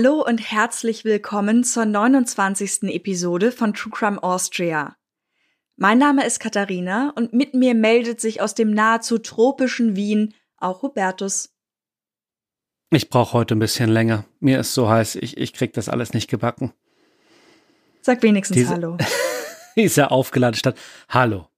Hallo und herzlich willkommen zur 29. Episode von True Crime Austria. Mein Name ist Katharina und mit mir meldet sich aus dem nahezu tropischen Wien auch Hubertus. Ich brauche heute ein bisschen länger. Mir ist so heiß, ich, ich krieg das alles nicht gebacken. Sag wenigstens Diese, Hallo. Diese aufgeladene Stadt. Hallo.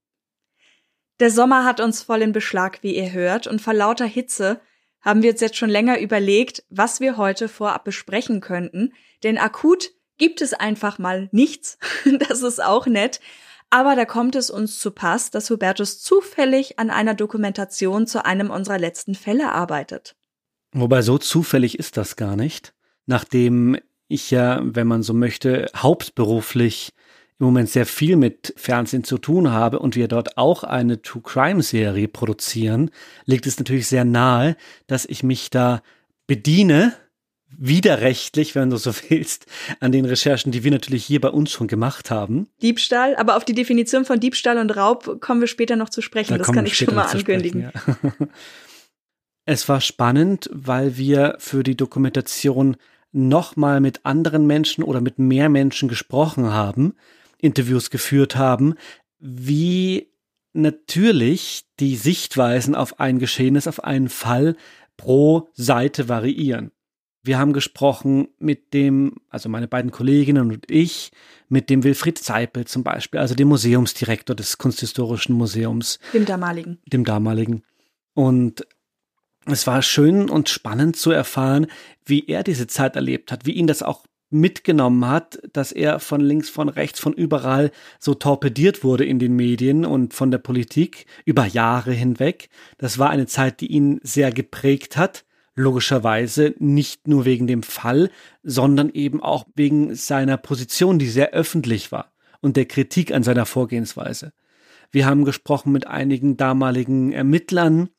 Der Sommer hat uns voll in Beschlag, wie ihr hört, und vor lauter Hitze haben wir uns jetzt schon länger überlegt, was wir heute vorab besprechen könnten. Denn akut gibt es einfach mal nichts. das ist auch nett. Aber da kommt es uns zu Pass, dass Hubertus zufällig an einer Dokumentation zu einem unserer letzten Fälle arbeitet. Wobei so zufällig ist das gar nicht. Nachdem ich ja, wenn man so möchte, hauptberuflich im Moment sehr viel mit Fernsehen zu tun habe und wir dort auch eine True Crime Serie produzieren, liegt es natürlich sehr nahe, dass ich mich da bediene, widerrechtlich, wenn du so willst, an den Recherchen, die wir natürlich hier bei uns schon gemacht haben. Diebstahl, aber auf die Definition von Diebstahl und Raub kommen wir später noch zu sprechen. Da das kann ich schon mal ankündigen. Sprechen, ja. es war spannend, weil wir für die Dokumentation nochmal mit anderen Menschen oder mit mehr Menschen gesprochen haben, Interviews geführt haben, wie natürlich die Sichtweisen auf ein Geschehnis, auf einen Fall pro Seite variieren. Wir haben gesprochen mit dem, also meine beiden Kolleginnen und ich, mit dem Wilfried Zeipel zum Beispiel, also dem Museumsdirektor des Kunsthistorischen Museums. Dem damaligen. Dem damaligen. Und es war schön und spannend zu erfahren, wie er diese Zeit erlebt hat, wie ihn das auch mitgenommen hat, dass er von links, von rechts, von überall so torpediert wurde in den Medien und von der Politik über Jahre hinweg. Das war eine Zeit, die ihn sehr geprägt hat. Logischerweise nicht nur wegen dem Fall, sondern eben auch wegen seiner Position, die sehr öffentlich war und der Kritik an seiner Vorgehensweise. Wir haben gesprochen mit einigen damaligen Ermittlern,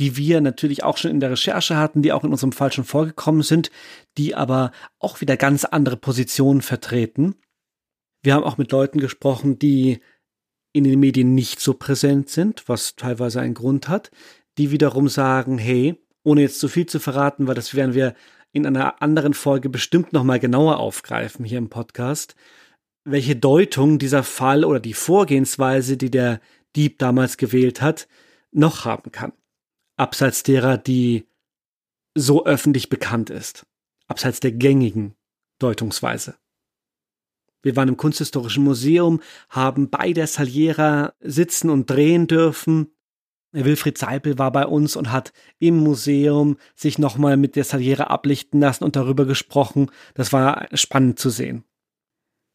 die wir natürlich auch schon in der Recherche hatten, die auch in unserem Fall schon vorgekommen sind, die aber auch wieder ganz andere Positionen vertreten. Wir haben auch mit Leuten gesprochen, die in den Medien nicht so präsent sind, was teilweise einen Grund hat, die wiederum sagen, hey, ohne jetzt zu viel zu verraten, weil das werden wir in einer anderen Folge bestimmt nochmal genauer aufgreifen hier im Podcast, welche Deutung dieser Fall oder die Vorgehensweise, die der Dieb damals gewählt hat, noch haben kann abseits derer, die so öffentlich bekannt ist, abseits der gängigen Deutungsweise. Wir waren im Kunsthistorischen Museum, haben bei der Saliera sitzen und drehen dürfen. Wilfried Seipel war bei uns und hat im Museum sich nochmal mit der Saliera ablichten lassen und darüber gesprochen. Das war spannend zu sehen.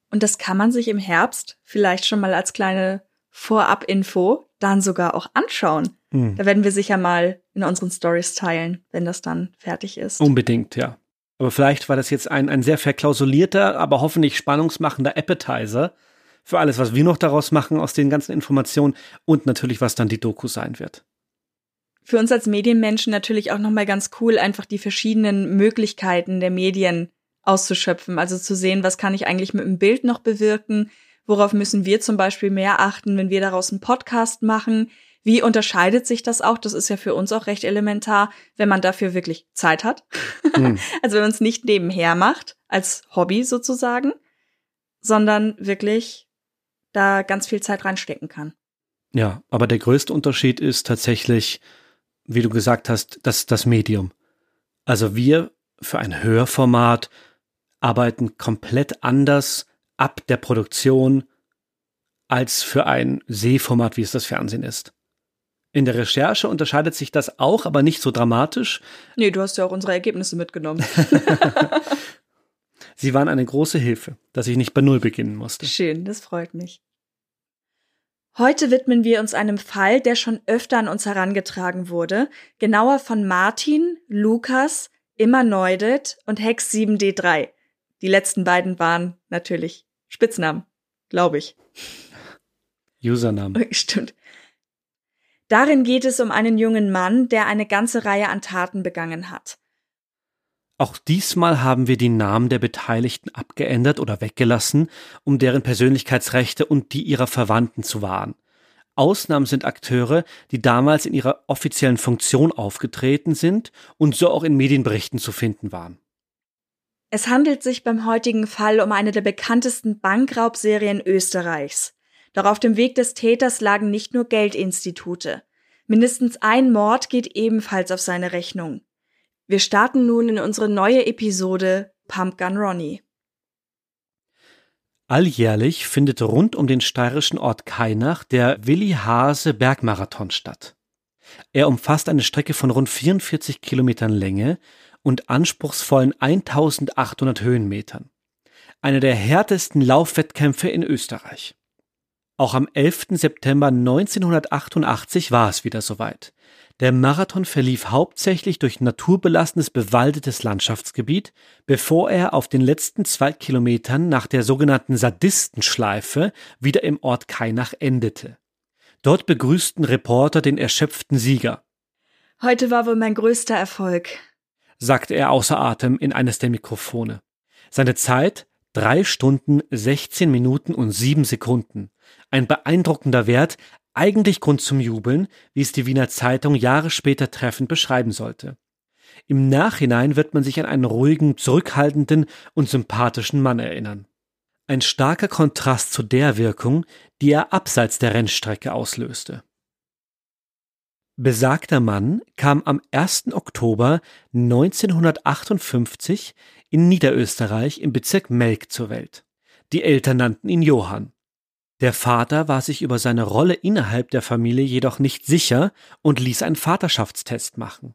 Und das kann man sich im Herbst vielleicht schon mal als kleine Vorab-Info dann sogar auch anschauen. Mhm. Da werden wir sicher mal in unseren Stories teilen, wenn das dann fertig ist. Unbedingt, ja. Aber vielleicht war das jetzt ein, ein sehr verklausulierter, aber hoffentlich spannungsmachender Appetizer für alles, was wir noch daraus machen aus den ganzen Informationen und natürlich, was dann die Doku sein wird. Für uns als Medienmenschen natürlich auch nochmal ganz cool, einfach die verschiedenen Möglichkeiten der Medien auszuschöpfen. Also zu sehen, was kann ich eigentlich mit dem Bild noch bewirken? Worauf müssen wir zum Beispiel mehr achten, wenn wir daraus einen Podcast machen? Wie unterscheidet sich das auch? Das ist ja für uns auch recht elementar, wenn man dafür wirklich Zeit hat. Mhm. also wenn man es nicht nebenher macht, als Hobby sozusagen, sondern wirklich da ganz viel Zeit reinstecken kann. Ja, aber der größte Unterschied ist tatsächlich, wie du gesagt hast, das, das Medium. Also wir für ein Hörformat arbeiten komplett anders ab der Produktion als für ein Sehformat, wie es das Fernsehen ist. In der Recherche unterscheidet sich das auch, aber nicht so dramatisch. Nee, du hast ja auch unsere Ergebnisse mitgenommen. Sie waren eine große Hilfe, dass ich nicht bei Null beginnen musste. Schön, das freut mich. Heute widmen wir uns einem Fall, der schon öfter an uns herangetragen wurde, genauer von Martin, Lukas, Immer Neudet und Hex 7D3. Die letzten beiden waren natürlich Spitznamen, glaube ich. Usernamen. Stimmt. Darin geht es um einen jungen Mann, der eine ganze Reihe an Taten begangen hat. Auch diesmal haben wir die Namen der Beteiligten abgeändert oder weggelassen, um deren Persönlichkeitsrechte und die ihrer Verwandten zu wahren. Ausnahmen sind Akteure, die damals in ihrer offiziellen Funktion aufgetreten sind und so auch in Medienberichten zu finden waren. Es handelt sich beim heutigen Fall um eine der bekanntesten Bankraubserien Österreichs. Doch auf dem Weg des Täters lagen nicht nur Geldinstitute. Mindestens ein Mord geht ebenfalls auf seine Rechnung. Wir starten nun in unsere neue Episode Pumpgun Ronnie. Alljährlich findet rund um den steirischen Ort Kainach der Willi Hase Bergmarathon statt. Er umfasst eine Strecke von rund 44 Kilometern Länge und anspruchsvollen 1800 Höhenmetern. Einer der härtesten Laufwettkämpfe in Österreich. Auch am 11. September 1988 war es wieder soweit. Der Marathon verlief hauptsächlich durch naturbelassenes bewaldetes Landschaftsgebiet, bevor er auf den letzten zwei Kilometern nach der sogenannten Sadistenschleife wieder im Ort Kainach endete. Dort begrüßten Reporter den erschöpften Sieger. Heute war wohl mein größter Erfolg, sagte er außer Atem in eines der Mikrofone. Seine Zeit drei Stunden, 16 Minuten und sieben Sekunden. Ein beeindruckender Wert, eigentlich Grund zum Jubeln, wie es die Wiener Zeitung Jahre später treffend beschreiben sollte. Im Nachhinein wird man sich an einen ruhigen, zurückhaltenden und sympathischen Mann erinnern. Ein starker Kontrast zu der Wirkung, die er abseits der Rennstrecke auslöste. Besagter Mann kam am 1. Oktober 1958 in Niederösterreich im Bezirk Melk zur Welt. Die Eltern nannten ihn Johann. Der Vater war sich über seine Rolle innerhalb der Familie jedoch nicht sicher und ließ einen Vaterschaftstest machen.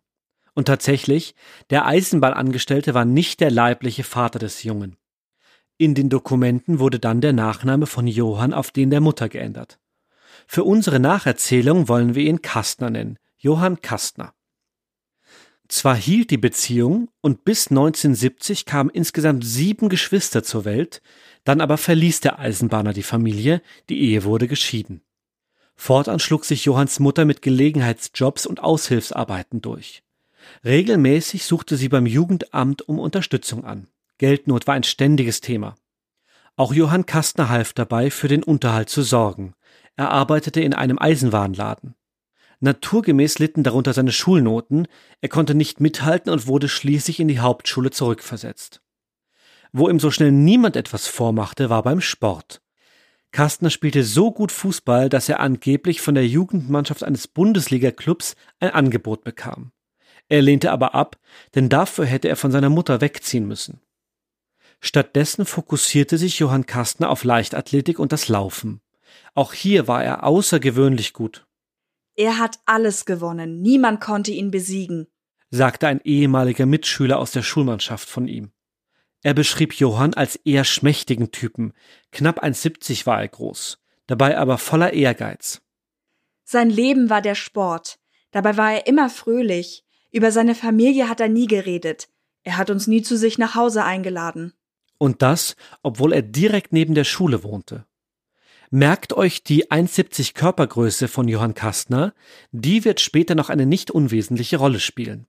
Und tatsächlich, der Eisenbahnangestellte war nicht der leibliche Vater des Jungen. In den Dokumenten wurde dann der Nachname von Johann auf den der Mutter geändert. Für unsere Nacherzählung wollen wir ihn Kastner nennen, Johann Kastner. Zwar hielt die Beziehung und bis 1970 kamen insgesamt sieben Geschwister zur Welt, dann aber verließ der Eisenbahner die Familie, die Ehe wurde geschieden. Fortan schlug sich Johanns Mutter mit Gelegenheitsjobs und Aushilfsarbeiten durch. Regelmäßig suchte sie beim Jugendamt um Unterstützung an. Geldnot war ein ständiges Thema. Auch Johann Kastner half dabei, für den Unterhalt zu sorgen. Er arbeitete in einem Eisenwarenladen. Naturgemäß litten darunter seine Schulnoten, er konnte nicht mithalten und wurde schließlich in die Hauptschule zurückversetzt. Wo ihm so schnell niemand etwas vormachte, war beim Sport. Kastner spielte so gut Fußball, dass er angeblich von der Jugendmannschaft eines Bundesliga-Clubs ein Angebot bekam. Er lehnte aber ab, denn dafür hätte er von seiner Mutter wegziehen müssen. Stattdessen fokussierte sich Johann Kastner auf Leichtathletik und das Laufen. Auch hier war er außergewöhnlich gut. Er hat alles gewonnen, niemand konnte ihn besiegen, sagte ein ehemaliger Mitschüler aus der Schulmannschaft von ihm. Er beschrieb Johann als eher schmächtigen Typen, knapp 1,70 war er groß, dabei aber voller Ehrgeiz. Sein Leben war der Sport, dabei war er immer fröhlich, über seine Familie hat er nie geredet, er hat uns nie zu sich nach Hause eingeladen. Und das, obwohl er direkt neben der Schule wohnte. Merkt euch die 1,70 Körpergröße von Johann Kastner, die wird später noch eine nicht unwesentliche Rolle spielen.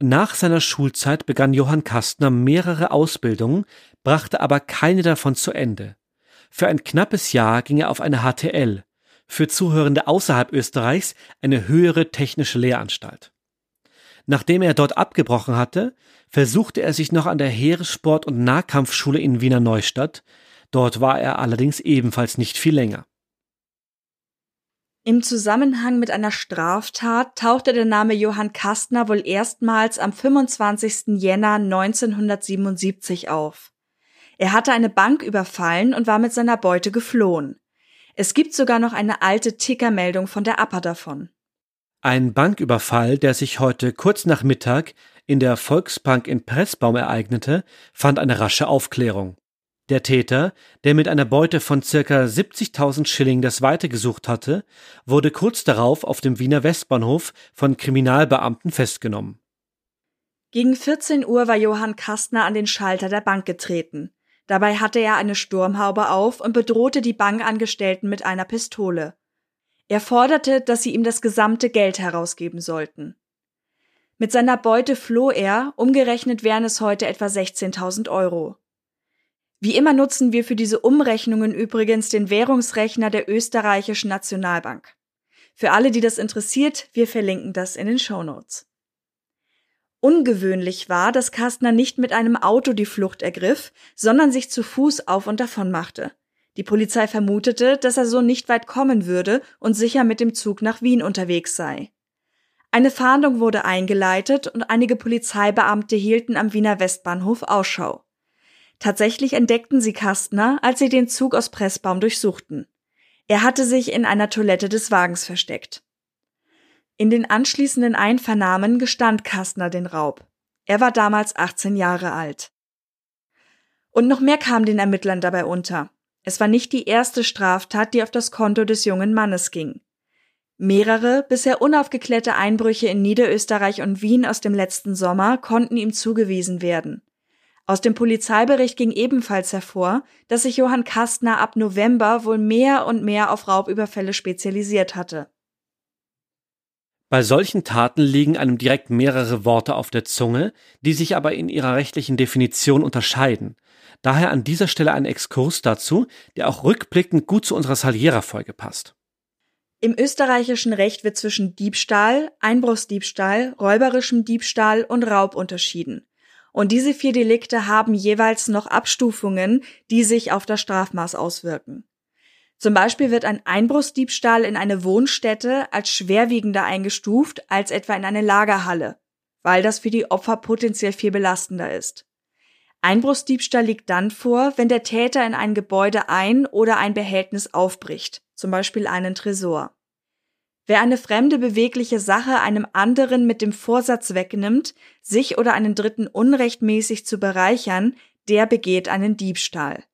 Nach seiner Schulzeit begann Johann Kastner mehrere Ausbildungen, brachte aber keine davon zu Ende. Für ein knappes Jahr ging er auf eine HTL, für Zuhörende außerhalb Österreichs eine höhere technische Lehranstalt. Nachdem er dort abgebrochen hatte, versuchte er sich noch an der Heeressport- und Nahkampfschule in Wiener Neustadt, dort war er allerdings ebenfalls nicht viel länger. Im Zusammenhang mit einer Straftat tauchte der Name Johann Kastner wohl erstmals am 25. Jänner 1977 auf. Er hatte eine Bank überfallen und war mit seiner Beute geflohen. Es gibt sogar noch eine alte Tickermeldung von der APA davon. Ein Banküberfall, der sich heute kurz nach Mittag in der Volksbank in Pressbaum ereignete, fand eine rasche Aufklärung. Der Täter, der mit einer Beute von circa 70.000 Schilling das Weite gesucht hatte, wurde kurz darauf auf dem Wiener Westbahnhof von Kriminalbeamten festgenommen. Gegen 14 Uhr war Johann Kastner an den Schalter der Bank getreten. Dabei hatte er eine Sturmhaube auf und bedrohte die Bankangestellten mit einer Pistole. Er forderte, dass sie ihm das gesamte Geld herausgeben sollten. Mit seiner Beute floh er, umgerechnet wären es heute etwa 16.000 Euro. Wie immer nutzen wir für diese Umrechnungen übrigens den Währungsrechner der österreichischen Nationalbank. Für alle, die das interessiert, wir verlinken das in den Show Notes. Ungewöhnlich war, dass Kastner nicht mit einem Auto die Flucht ergriff, sondern sich zu Fuß auf und davon machte. Die Polizei vermutete, dass er so nicht weit kommen würde und sicher mit dem Zug nach Wien unterwegs sei. Eine Fahndung wurde eingeleitet und einige Polizeibeamte hielten am Wiener Westbahnhof Ausschau. Tatsächlich entdeckten sie Kastner, als sie den Zug aus Pressbaum durchsuchten. Er hatte sich in einer Toilette des Wagens versteckt. In den anschließenden Einvernahmen gestand Kastner den Raub. Er war damals 18 Jahre alt. Und noch mehr kam den Ermittlern dabei unter. Es war nicht die erste Straftat, die auf das Konto des jungen Mannes ging. Mehrere bisher unaufgeklärte Einbrüche in Niederösterreich und Wien aus dem letzten Sommer konnten ihm zugewiesen werden. Aus dem Polizeibericht ging ebenfalls hervor, dass sich Johann Kastner ab November wohl mehr und mehr auf Raubüberfälle spezialisiert hatte. Bei solchen Taten liegen einem direkt mehrere Worte auf der Zunge, die sich aber in ihrer rechtlichen Definition unterscheiden. Daher an dieser Stelle ein Exkurs dazu, der auch rückblickend gut zu unserer Saliera-Folge passt. Im österreichischen Recht wird zwischen Diebstahl, Einbruchsdiebstahl, räuberischem Diebstahl und Raub unterschieden. Und diese vier Delikte haben jeweils noch Abstufungen, die sich auf das Strafmaß auswirken. Zum Beispiel wird ein Einbruchsdiebstahl in eine Wohnstätte als schwerwiegender eingestuft als etwa in eine Lagerhalle, weil das für die Opfer potenziell viel belastender ist. Einbruchsdiebstahl liegt dann vor, wenn der Täter in ein Gebäude ein oder ein Behältnis aufbricht, zum Beispiel einen Tresor. Wer eine fremde bewegliche Sache einem anderen mit dem Vorsatz wegnimmt, sich oder einen Dritten unrechtmäßig zu bereichern, der begeht einen Diebstahl.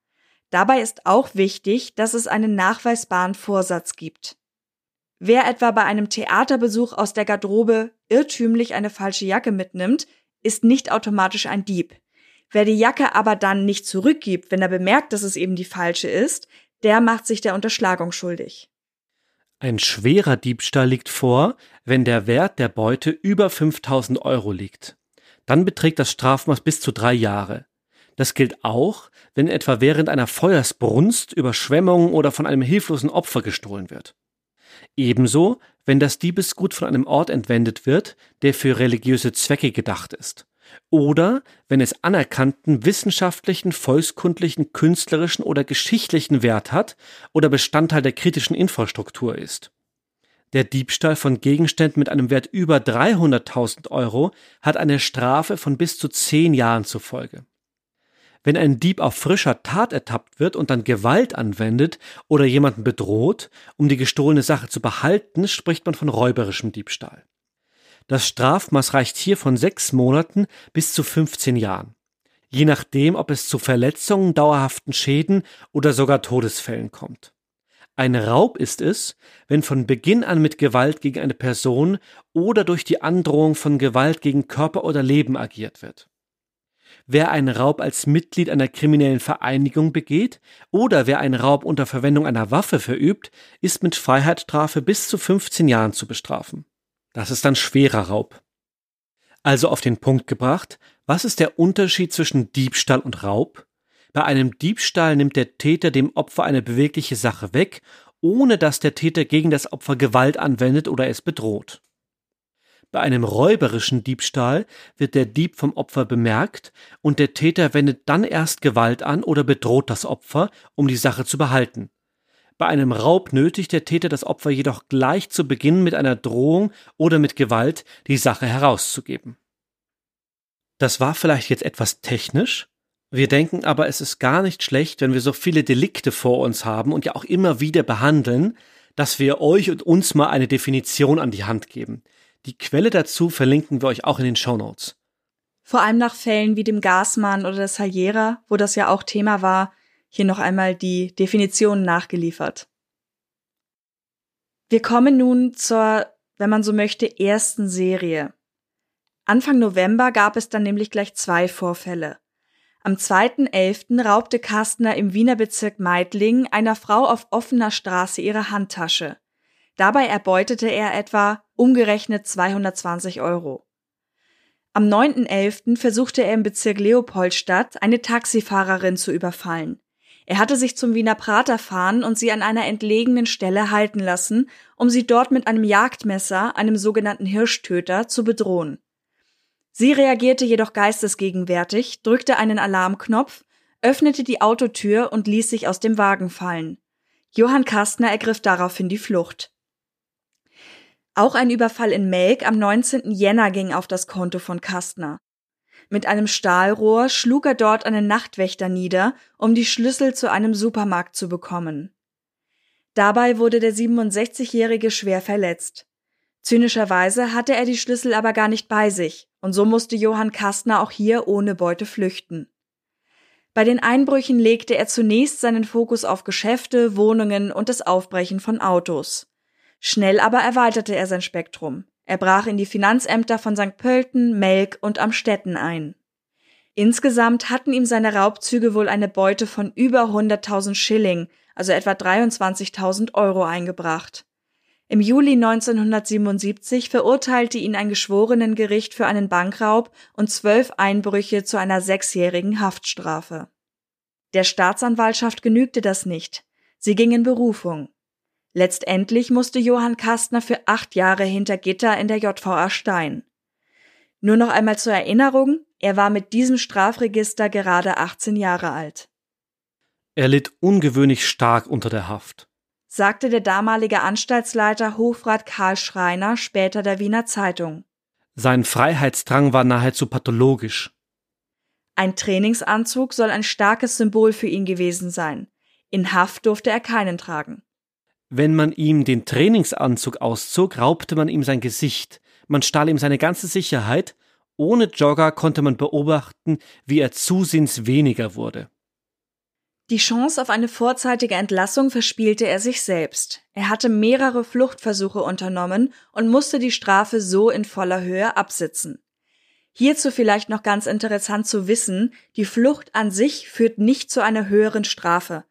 Dabei ist auch wichtig, dass es einen nachweisbaren Vorsatz gibt. Wer etwa bei einem Theaterbesuch aus der Garderobe irrtümlich eine falsche Jacke mitnimmt, ist nicht automatisch ein Dieb. Wer die Jacke aber dann nicht zurückgibt, wenn er bemerkt, dass es eben die falsche ist, der macht sich der Unterschlagung schuldig. Ein schwerer Diebstahl liegt vor, wenn der Wert der Beute über 5000 Euro liegt. Dann beträgt das Strafmaß bis zu drei Jahre. Das gilt auch, wenn etwa während einer Feuersbrunst, Überschwemmung oder von einem hilflosen Opfer gestohlen wird. Ebenso, wenn das Diebesgut von einem Ort entwendet wird, der für religiöse Zwecke gedacht ist oder wenn es anerkannten wissenschaftlichen, volkskundlichen, künstlerischen oder geschichtlichen Wert hat oder Bestandteil der kritischen Infrastruktur ist. Der Diebstahl von Gegenständen mit einem Wert über 300.000 Euro hat eine Strafe von bis zu zehn Jahren zur Folge. Wenn ein Dieb auf frischer Tat ertappt wird und dann Gewalt anwendet oder jemanden bedroht, um die gestohlene Sache zu behalten, spricht man von räuberischem Diebstahl. Das Strafmaß reicht hier von sechs Monaten bis zu 15 Jahren. Je nachdem, ob es zu Verletzungen, dauerhaften Schäden oder sogar Todesfällen kommt. Ein Raub ist es, wenn von Beginn an mit Gewalt gegen eine Person oder durch die Androhung von Gewalt gegen Körper oder Leben agiert wird. Wer einen Raub als Mitglied einer kriminellen Vereinigung begeht oder wer einen Raub unter Verwendung einer Waffe verübt, ist mit Freiheitsstrafe bis zu 15 Jahren zu bestrafen. Das ist dann schwerer Raub. Also auf den Punkt gebracht, was ist der Unterschied zwischen Diebstahl und Raub? Bei einem Diebstahl nimmt der Täter dem Opfer eine bewegliche Sache weg, ohne dass der Täter gegen das Opfer Gewalt anwendet oder es bedroht. Bei einem räuberischen Diebstahl wird der Dieb vom Opfer bemerkt und der Täter wendet dann erst Gewalt an oder bedroht das Opfer, um die Sache zu behalten. Bei einem Raub nötigt der Täter das Opfer jedoch gleich zu Beginn mit einer Drohung oder mit Gewalt die Sache herauszugeben. Das war vielleicht jetzt etwas technisch, wir denken aber, es ist gar nicht schlecht, wenn wir so viele Delikte vor uns haben und ja auch immer wieder behandeln, dass wir euch und uns mal eine Definition an die Hand geben. Die Quelle dazu verlinken wir euch auch in den Show Notes. Vor allem nach Fällen wie dem Gasmann oder der Saliera, wo das ja auch Thema war, Hier noch einmal die Definition nachgeliefert. Wir kommen nun zur, wenn man so möchte, ersten Serie. Anfang November gab es dann nämlich gleich zwei Vorfälle. Am 2.11. raubte Kastner im Wiener Bezirk Meidling einer Frau auf offener Straße ihre Handtasche. Dabei erbeutete er etwa umgerechnet 220 Euro. Am 9.11. versuchte er im Bezirk Leopoldstadt eine Taxifahrerin zu überfallen. Er hatte sich zum Wiener Prater fahren und sie an einer entlegenen Stelle halten lassen, um sie dort mit einem Jagdmesser, einem sogenannten Hirschtöter, zu bedrohen. Sie reagierte jedoch geistesgegenwärtig, drückte einen Alarmknopf, öffnete die Autotür und ließ sich aus dem Wagen fallen. Johann Kastner ergriff daraufhin die Flucht. Auch ein Überfall in Melk am 19. Jänner ging auf das Konto von Kastner. Mit einem Stahlrohr schlug er dort einen Nachtwächter nieder, um die Schlüssel zu einem Supermarkt zu bekommen. Dabei wurde der 67-Jährige schwer verletzt. Zynischerweise hatte er die Schlüssel aber gar nicht bei sich, und so musste Johann Kastner auch hier ohne Beute flüchten. Bei den Einbrüchen legte er zunächst seinen Fokus auf Geschäfte, Wohnungen und das Aufbrechen von Autos. Schnell aber erweiterte er sein Spektrum. Er brach in die Finanzämter von St. Pölten, Melk und Amstetten ein. Insgesamt hatten ihm seine Raubzüge wohl eine Beute von über 100.000 Schilling, also etwa 23.000 Euro eingebracht. Im Juli 1977 verurteilte ihn ein Geschworenengericht für einen Bankraub und zwölf Einbrüche zu einer sechsjährigen Haftstrafe. Der Staatsanwaltschaft genügte das nicht. Sie ging in Berufung. Letztendlich musste Johann Kastner für acht Jahre hinter Gitter in der JVA Stein. Nur noch einmal zur Erinnerung, er war mit diesem Strafregister gerade 18 Jahre alt. Er litt ungewöhnlich stark unter der Haft sagte der damalige Anstaltsleiter Hofrat Karl Schreiner später der Wiener Zeitung. Sein Freiheitsdrang war nahezu pathologisch. Ein Trainingsanzug soll ein starkes Symbol für ihn gewesen sein. In Haft durfte er keinen tragen. Wenn man ihm den Trainingsanzug auszog, raubte man ihm sein Gesicht, man stahl ihm seine ganze Sicherheit, ohne Jogger konnte man beobachten, wie er zusehends weniger wurde. Die Chance auf eine vorzeitige Entlassung verspielte er sich selbst. Er hatte mehrere Fluchtversuche unternommen und musste die Strafe so in voller Höhe absitzen. Hierzu vielleicht noch ganz interessant zu wissen, die Flucht an sich führt nicht zu einer höheren Strafe.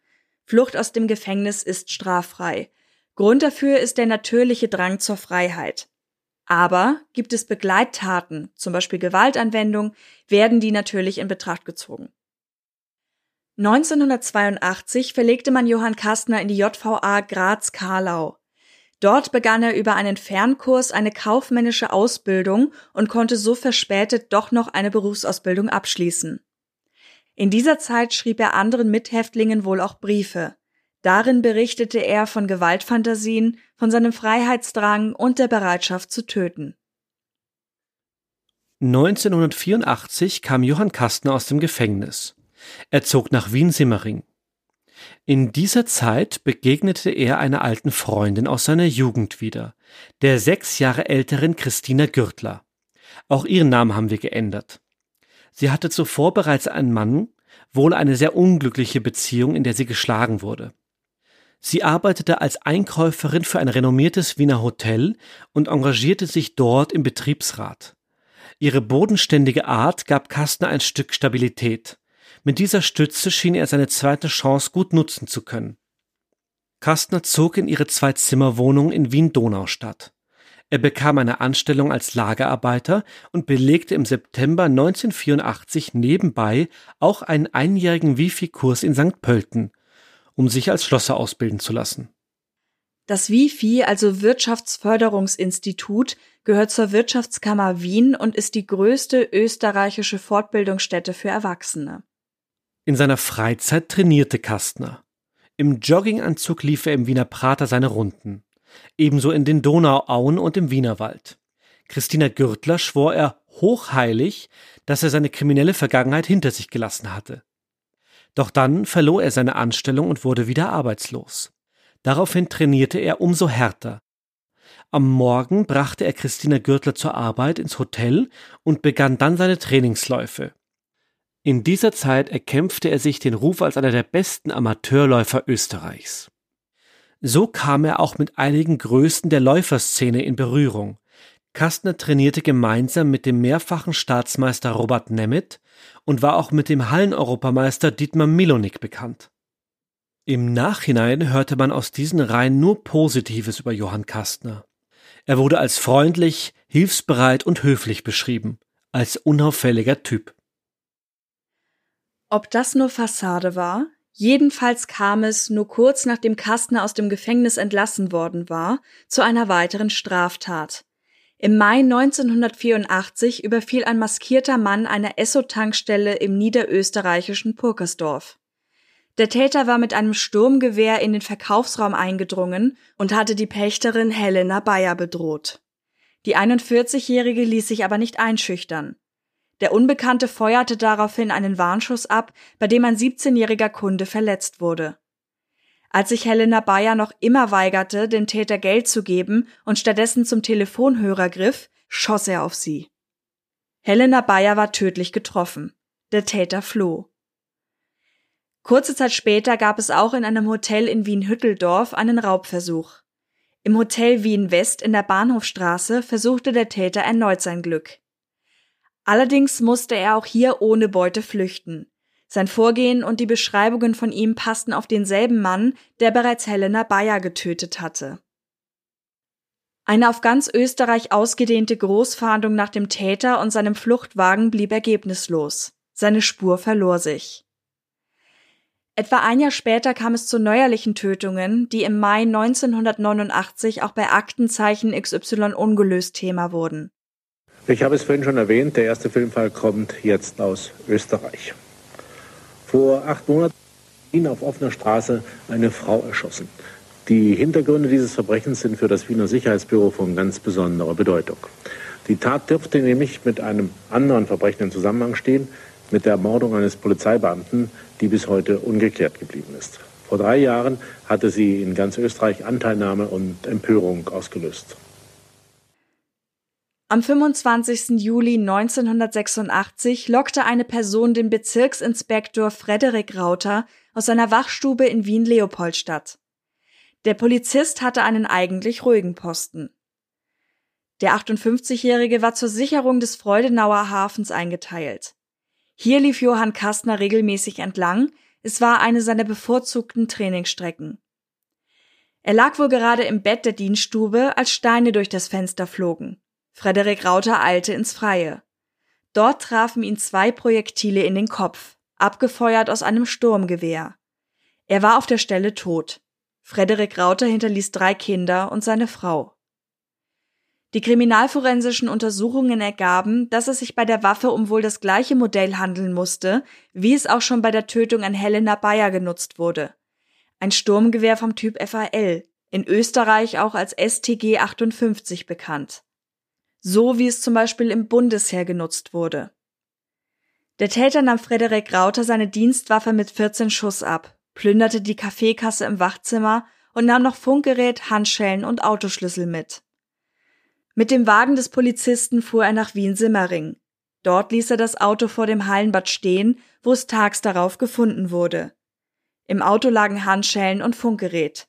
Flucht aus dem Gefängnis ist straffrei. Grund dafür ist der natürliche Drang zur Freiheit. Aber gibt es Begleittaten, zum Beispiel Gewaltanwendung, werden die natürlich in Betracht gezogen. 1982 verlegte man Johann Kastner in die JVA Graz-Karlau. Dort begann er über einen Fernkurs eine kaufmännische Ausbildung und konnte so verspätet doch noch eine Berufsausbildung abschließen. In dieser Zeit schrieb er anderen Mithäftlingen wohl auch Briefe. Darin berichtete er von Gewaltfantasien, von seinem Freiheitsdrang und der Bereitschaft zu töten. 1984 kam Johann Kastner aus dem Gefängnis. Er zog nach Wien-Simmering. In dieser Zeit begegnete er einer alten Freundin aus seiner Jugend wieder, der sechs Jahre älteren Christina Gürtler. Auch ihren Namen haben wir geändert. Sie hatte zuvor bereits einen Mann, wohl eine sehr unglückliche Beziehung, in der sie geschlagen wurde. Sie arbeitete als Einkäuferin für ein renommiertes Wiener Hotel und engagierte sich dort im Betriebsrat. Ihre bodenständige Art gab Kastner ein Stück Stabilität. Mit dieser Stütze schien er seine zweite Chance gut nutzen zu können. Kastner zog in ihre Zwei-Zimmer-Wohnung in Wien-Donaustadt. Er bekam eine Anstellung als Lagerarbeiter und belegte im September 1984 nebenbei auch einen einjährigen Wifi-Kurs in St. Pölten, um sich als Schlosser ausbilden zu lassen. Das WIFI, also Wirtschaftsförderungsinstitut, gehört zur Wirtschaftskammer Wien und ist die größte österreichische Fortbildungsstätte für Erwachsene. In seiner Freizeit trainierte Kastner. Im Jogginganzug lief er im Wiener Prater seine Runden. Ebenso in den Donauauen und im Wienerwald. Christina Gürtler schwor er hochheilig, dass er seine kriminelle Vergangenheit hinter sich gelassen hatte. Doch dann verlor er seine Anstellung und wurde wieder arbeitslos. Daraufhin trainierte er umso härter. Am Morgen brachte er Christina Gürtler zur Arbeit ins Hotel und begann dann seine Trainingsläufe. In dieser Zeit erkämpfte er sich den Ruf als einer der besten Amateurläufer Österreichs. So kam er auch mit einigen Größen der Läuferszene in Berührung. Kastner trainierte gemeinsam mit dem mehrfachen Staatsmeister Robert Nemeth und war auch mit dem Halleneuropameister Dietmar Milonik bekannt. Im Nachhinein hörte man aus diesen Reihen nur Positives über Johann Kastner. Er wurde als freundlich, hilfsbereit und höflich beschrieben, als unauffälliger Typ. Ob das nur Fassade war? Jedenfalls kam es, nur kurz nachdem Kastner aus dem Gefängnis entlassen worden war, zu einer weiteren Straftat. Im Mai 1984 überfiel ein maskierter Mann eine Esso-Tankstelle im niederösterreichischen Purkersdorf. Der Täter war mit einem Sturmgewehr in den Verkaufsraum eingedrungen und hatte die Pächterin Helena Bayer bedroht. Die 41-Jährige ließ sich aber nicht einschüchtern. Der Unbekannte feuerte daraufhin einen Warnschuss ab, bei dem ein 17-jähriger Kunde verletzt wurde. Als sich Helena Bayer noch immer weigerte, dem Täter Geld zu geben und stattdessen zum Telefonhörer griff, schoss er auf sie. Helena Bayer war tödlich getroffen. Der Täter floh. Kurze Zeit später gab es auch in einem Hotel in Wien-Hütteldorf einen Raubversuch. Im Hotel Wien West in der Bahnhofstraße versuchte der Täter erneut sein Glück. Allerdings musste er auch hier ohne Beute flüchten. Sein Vorgehen und die Beschreibungen von ihm passten auf denselben Mann, der bereits Helena Bayer getötet hatte. Eine auf ganz Österreich ausgedehnte Großfahndung nach dem Täter und seinem Fluchtwagen blieb ergebnislos. Seine Spur verlor sich. Etwa ein Jahr später kam es zu neuerlichen Tötungen, die im Mai 1989 auch bei Aktenzeichen XY ungelöst Thema wurden. Ich habe es vorhin schon erwähnt, der erste Filmfall kommt jetzt aus Österreich. Vor acht Monaten in auf offener Straße eine Frau erschossen. Die Hintergründe dieses Verbrechens sind für das Wiener Sicherheitsbüro von ganz besonderer Bedeutung. Die Tat dürfte nämlich mit einem anderen Verbrechen in Zusammenhang stehen, mit der Ermordung eines Polizeibeamten, die bis heute ungeklärt geblieben ist. Vor drei Jahren hatte sie in ganz Österreich Anteilnahme und Empörung ausgelöst. Am 25. Juli 1986 lockte eine Person den Bezirksinspektor Frederik Rauter aus seiner Wachstube in Wien-Leopoldstadt. Der Polizist hatte einen eigentlich ruhigen Posten. Der 58-Jährige war zur Sicherung des Freudenauer Hafens eingeteilt. Hier lief Johann Kastner regelmäßig entlang, es war eine seiner bevorzugten Trainingsstrecken. Er lag wohl gerade im Bett der Dienststube, als Steine durch das Fenster flogen. Frederik Rauter eilte ins Freie. Dort trafen ihn zwei Projektile in den Kopf, abgefeuert aus einem Sturmgewehr. Er war auf der Stelle tot. Frederik Rauter hinterließ drei Kinder und seine Frau. Die kriminalforensischen Untersuchungen ergaben, dass es sich bei der Waffe um wohl das gleiche Modell handeln musste, wie es auch schon bei der Tötung an Helena Bayer genutzt wurde. Ein Sturmgewehr vom Typ FAL, in Österreich auch als STG 58 bekannt so wie es zum Beispiel im Bundesheer genutzt wurde. Der Täter nahm Frederik Rauter seine Dienstwaffe mit 14 Schuss ab, plünderte die Kaffeekasse im Wachzimmer und nahm noch Funkgerät, Handschellen und Autoschlüssel mit. Mit dem Wagen des Polizisten fuhr er nach Wien-Simmering. Dort ließ er das Auto vor dem Hallenbad stehen, wo es tags darauf gefunden wurde. Im Auto lagen Handschellen und Funkgerät.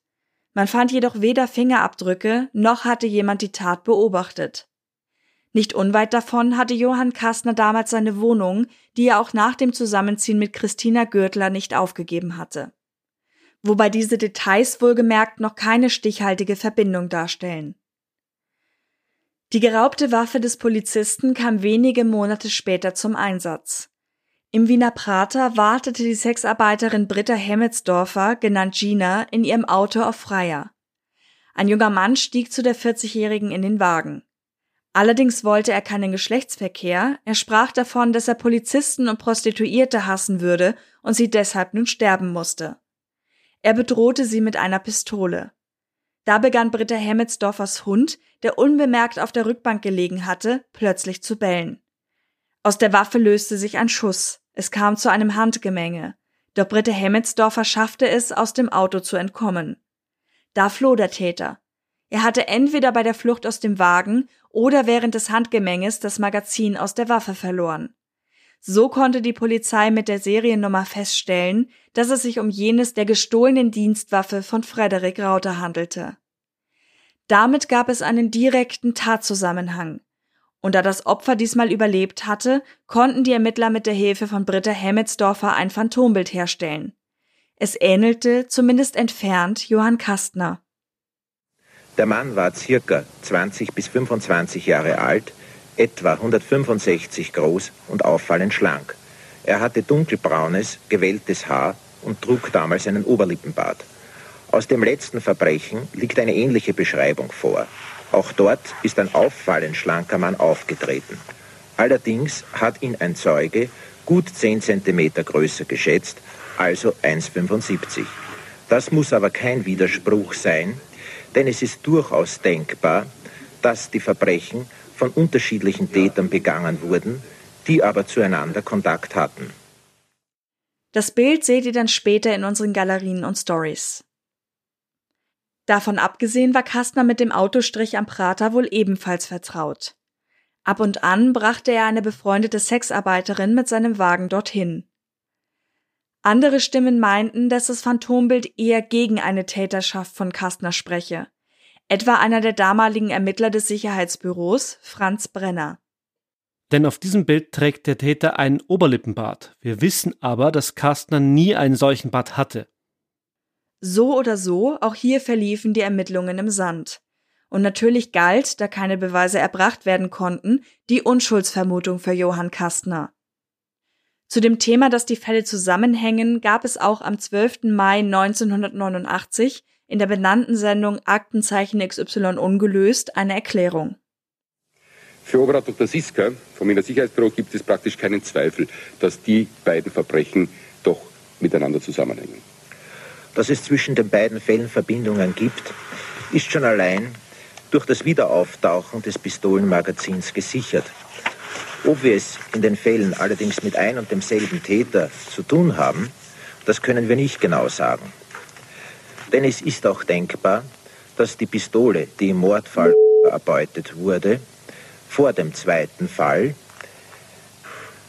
Man fand jedoch weder Fingerabdrücke, noch hatte jemand die Tat beobachtet. Nicht unweit davon hatte Johann Kastner damals seine Wohnung, die er auch nach dem Zusammenziehen mit Christina Gürtler nicht aufgegeben hatte. Wobei diese Details wohlgemerkt noch keine stichhaltige Verbindung darstellen. Die geraubte Waffe des Polizisten kam wenige Monate später zum Einsatz. Im Wiener Prater wartete die Sexarbeiterin Britta Hemmetsdorfer, genannt Gina, in ihrem Auto auf Freier. Ein junger Mann stieg zu der 40-Jährigen in den Wagen. Allerdings wollte er keinen Geschlechtsverkehr, er sprach davon, dass er Polizisten und Prostituierte hassen würde und sie deshalb nun sterben musste. Er bedrohte sie mit einer Pistole. Da begann Britta Hemmetsdorfers Hund, der unbemerkt auf der Rückbank gelegen hatte, plötzlich zu bellen. Aus der Waffe löste sich ein Schuss. Es kam zu einem Handgemenge. Doch Britta Hemmetsdorfer schaffte es, aus dem Auto zu entkommen. Da floh der Täter. Er hatte entweder bei der Flucht aus dem Wagen oder während des Handgemenges das Magazin aus der Waffe verloren. So konnte die Polizei mit der Seriennummer feststellen, dass es sich um jenes der gestohlenen Dienstwaffe von Frederik Rauter handelte. Damit gab es einen direkten Tatzusammenhang. Und da das Opfer diesmal überlebt hatte, konnten die Ermittler mit der Hilfe von Britta Hemmetsdorfer ein Phantombild herstellen. Es ähnelte, zumindest entfernt, Johann Kastner. Der Mann war circa 20 bis 25 Jahre alt, etwa 165 groß und auffallend schlank. Er hatte dunkelbraunes, gewelltes Haar und trug damals einen Oberlippenbart. Aus dem letzten Verbrechen liegt eine ähnliche Beschreibung vor. Auch dort ist ein auffallend schlanker Mann aufgetreten. Allerdings hat ihn ein Zeuge gut 10 cm größer geschätzt also 1,75. Das muss aber kein Widerspruch sein, denn es ist durchaus denkbar, dass die Verbrechen von unterschiedlichen Tätern begangen wurden, die aber zueinander Kontakt hatten. Das Bild seht ihr dann später in unseren Galerien und Stories. Davon abgesehen war Kastner mit dem Autostrich am Prater wohl ebenfalls vertraut. Ab und an brachte er eine befreundete Sexarbeiterin mit seinem Wagen dorthin. Andere Stimmen meinten, dass das Phantombild eher gegen eine Täterschaft von Kastner spreche. Etwa einer der damaligen Ermittler des Sicherheitsbüros, Franz Brenner. Denn auf diesem Bild trägt der Täter einen Oberlippenbart. Wir wissen aber, dass Kastner nie einen solchen Bart hatte. So oder so, auch hier verliefen die Ermittlungen im Sand. Und natürlich galt, da keine Beweise erbracht werden konnten, die Unschuldsvermutung für Johann Kastner. Zu dem Thema, dass die Fälle zusammenhängen, gab es auch am 12. Mai 1989 in der benannten Sendung Aktenzeichen XY ungelöst eine Erklärung. Für Oberrat Dr. Siska vom Innersicherheitsbüro gibt es praktisch keinen Zweifel, dass die beiden Verbrechen doch miteinander zusammenhängen. Dass es zwischen den beiden Fällen Verbindungen gibt, ist schon allein durch das Wiederauftauchen des Pistolenmagazins gesichert. Ob wir es in den Fällen allerdings mit ein und demselben Täter zu tun haben, das können wir nicht genau sagen. Denn es ist auch denkbar, dass die Pistole, die im Mordfall erbeutet wurde, vor dem zweiten Fall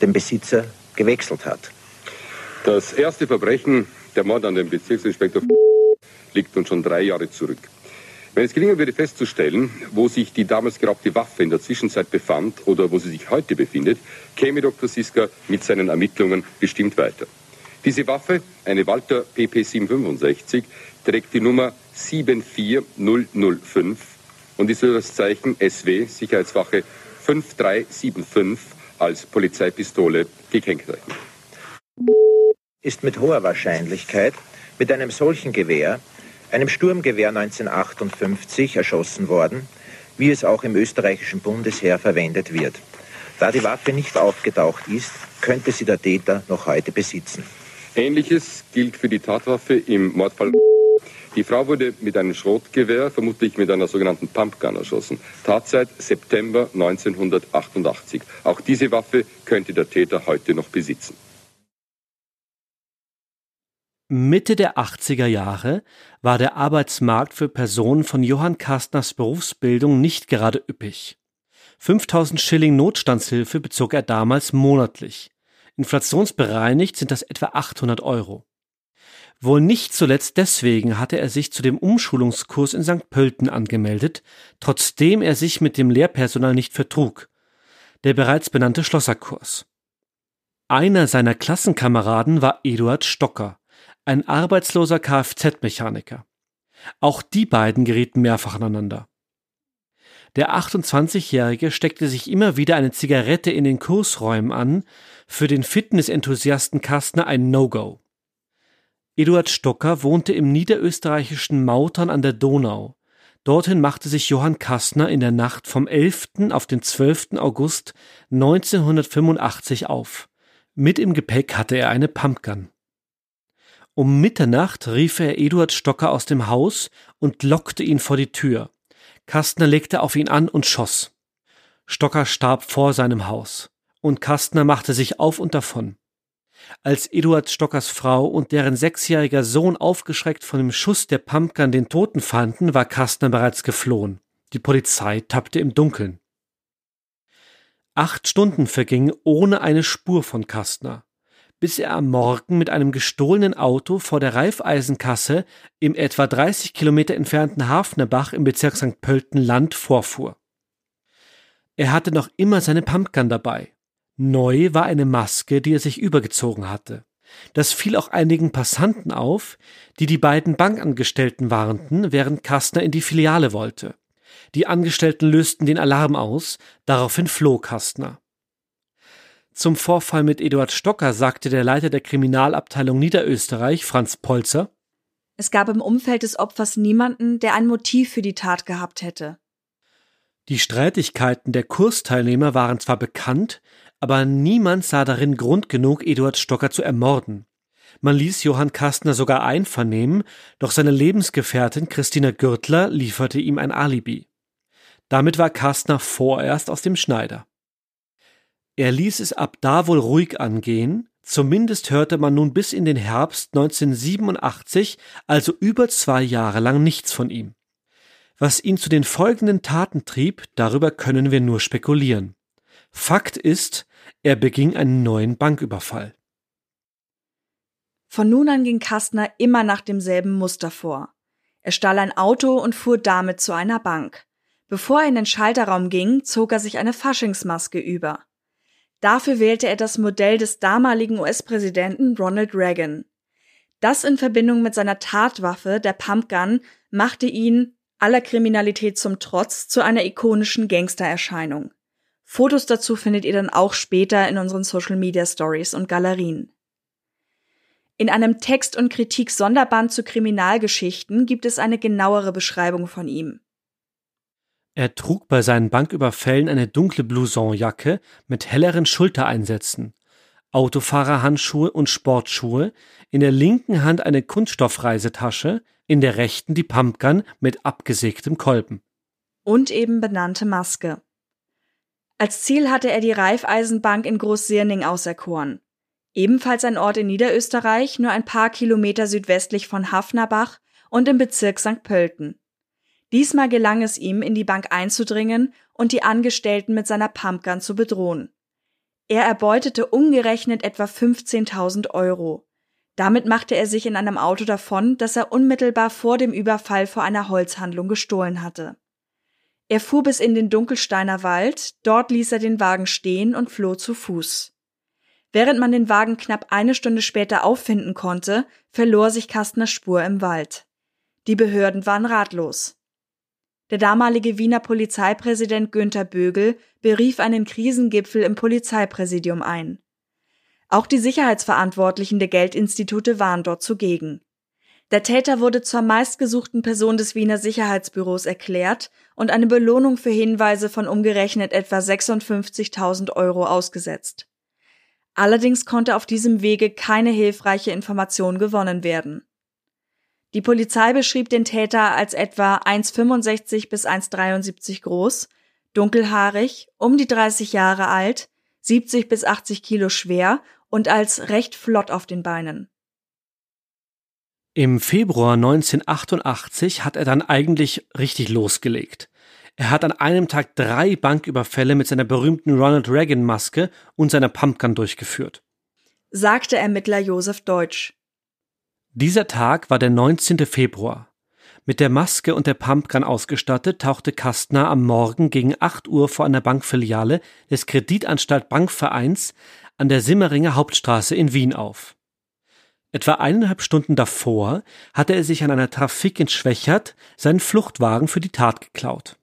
den Besitzer gewechselt hat. Das erste Verbrechen, der Mord an dem Bezirksinspektor, liegt nun schon drei Jahre zurück. Wenn es gelingen würde festzustellen, wo sich die damals geraubte Waffe in der Zwischenzeit befand oder wo sie sich heute befindet, käme Dr. Siska mit seinen Ermittlungen bestimmt weiter. Diese Waffe, eine Walter PP 765, trägt die Nummer 74005 und ist über das Zeichen SW, Sicherheitswache 5375, als Polizeipistole gekennzeichnet. Ist mit hoher Wahrscheinlichkeit mit einem solchen Gewehr einem Sturmgewehr 1958 erschossen worden, wie es auch im österreichischen Bundesheer verwendet wird. Da die Waffe nicht aufgetaucht ist, könnte sie der Täter noch heute besitzen. Ähnliches gilt für die Tatwaffe im Mordfall. Die Frau wurde mit einem Schrotgewehr, vermutlich mit einer sogenannten Pumpgun erschossen. Tatzeit September 1988. Auch diese Waffe könnte der Täter heute noch besitzen. Mitte der 80er Jahre war der Arbeitsmarkt für Personen von Johann Kastners Berufsbildung nicht gerade üppig. 5000 Schilling Notstandshilfe bezog er damals monatlich. Inflationsbereinigt sind das etwa 800 Euro. Wohl nicht zuletzt deswegen hatte er sich zu dem Umschulungskurs in St. Pölten angemeldet, trotzdem er sich mit dem Lehrpersonal nicht vertrug. Der bereits benannte Schlosserkurs. Einer seiner Klassenkameraden war Eduard Stocker, ein arbeitsloser Kfz-Mechaniker. Auch die beiden gerieten mehrfach aneinander. Der 28-Jährige steckte sich immer wieder eine Zigarette in den Kursräumen an, für den Fitnessenthusiasten Kastner ein No-Go. Eduard Stocker wohnte im niederösterreichischen Mautern an der Donau. Dorthin machte sich Johann Kastner in der Nacht vom 11. auf den 12. August 1985 auf. Mit im Gepäck hatte er eine Pumpgun. Um Mitternacht rief er Eduard Stocker aus dem Haus und lockte ihn vor die Tür. Kastner legte auf ihn an und schoss. Stocker starb vor seinem Haus, und Kastner machte sich auf und davon. Als Eduard Stockers Frau und deren sechsjähriger Sohn aufgeschreckt von dem Schuss der Pumpgun den Toten fanden, war Kastner bereits geflohen. Die Polizei tappte im Dunkeln. Acht Stunden vergingen ohne eine Spur von Kastner, bis er am Morgen mit einem gestohlenen Auto vor der Reifeisenkasse im etwa 30 Kilometer entfernten Hafnerbach im Bezirk St. Pölten Land vorfuhr. Er hatte noch immer seine Pumpgun dabei. Neu war eine Maske, die er sich übergezogen hatte. Das fiel auch einigen Passanten auf, die die beiden Bankangestellten warnten, während Kastner in die Filiale wollte. Die Angestellten lösten den Alarm aus, daraufhin floh Kastner. Zum Vorfall mit Eduard Stocker sagte der Leiter der Kriminalabteilung Niederösterreich, Franz Polzer, Es gab im Umfeld des Opfers niemanden, der ein Motiv für die Tat gehabt hätte. Die Streitigkeiten der Kursteilnehmer waren zwar bekannt, aber niemand sah darin Grund genug, Eduard Stocker zu ermorden. Man ließ Johann Kastner sogar einvernehmen, doch seine Lebensgefährtin Christina Gürtler lieferte ihm ein Alibi. Damit war Kastner vorerst aus dem Schneider. Er ließ es ab da wohl ruhig angehen, zumindest hörte man nun bis in den Herbst 1987, also über zwei Jahre lang nichts von ihm. Was ihn zu den folgenden Taten trieb, darüber können wir nur spekulieren. Fakt ist, er beging einen neuen Banküberfall. Von nun an ging Kastner immer nach demselben Muster vor. Er stahl ein Auto und fuhr damit zu einer Bank. Bevor er in den Schalterraum ging, zog er sich eine Faschingsmaske über. Dafür wählte er das Modell des damaligen US-Präsidenten Ronald Reagan. Das in Verbindung mit seiner Tatwaffe, der Pumpgun, machte ihn, aller Kriminalität zum Trotz, zu einer ikonischen Gangstererscheinung. Fotos dazu findet ihr dann auch später in unseren Social Media Stories und Galerien. In einem Text- und Kritik-Sonderband zu Kriminalgeschichten gibt es eine genauere Beschreibung von ihm. Er trug bei seinen Banküberfällen eine dunkle Blousonjacke mit helleren Schultereinsätzen, Autofahrerhandschuhe und Sportschuhe, in der linken Hand eine Kunststoffreisetasche, in der rechten die Pumpgun mit abgesägtem Kolben. Und eben benannte Maske. Als Ziel hatte er die Raiffeisenbank in Großsirning auserkoren. Ebenfalls ein Ort in Niederösterreich, nur ein paar Kilometer südwestlich von Hafnerbach und im Bezirk St. Pölten. Diesmal gelang es ihm, in die Bank einzudringen und die Angestellten mit seiner Pumpgun zu bedrohen. Er erbeutete umgerechnet etwa 15.000 Euro. Damit machte er sich in einem Auto davon, das er unmittelbar vor dem Überfall vor einer Holzhandlung gestohlen hatte. Er fuhr bis in den Dunkelsteiner Wald, dort ließ er den Wagen stehen und floh zu Fuß. Während man den Wagen knapp eine Stunde später auffinden konnte, verlor sich Kastners Spur im Wald. Die Behörden waren ratlos. Der damalige Wiener Polizeipräsident Günther Bögel berief einen Krisengipfel im Polizeipräsidium ein. Auch die Sicherheitsverantwortlichen der Geldinstitute waren dort zugegen. Der Täter wurde zur meistgesuchten Person des Wiener Sicherheitsbüros erklärt und eine Belohnung für Hinweise von umgerechnet etwa 56.000 Euro ausgesetzt. Allerdings konnte auf diesem Wege keine hilfreiche Information gewonnen werden. Die Polizei beschrieb den Täter als etwa 1,65 bis 1,73 groß, dunkelhaarig, um die 30 Jahre alt, 70 bis 80 Kilo schwer und als recht flott auf den Beinen. Im Februar 1988 hat er dann eigentlich richtig losgelegt. Er hat an einem Tag drei Banküberfälle mit seiner berühmten Ronald Reagan Maske und seiner Pumpgun durchgeführt. Sagte Ermittler Josef Deutsch. Dieser Tag war der 19. Februar. Mit der Maske und der Pumpgun ausgestattet tauchte Kastner am Morgen gegen 8 Uhr vor einer Bankfiliale des Kreditanstalt Bankvereins an der Simmeringer Hauptstraße in Wien auf. Etwa eineinhalb Stunden davor hatte er sich an einer Trafik in Schwächert seinen Fluchtwagen für die Tat geklaut.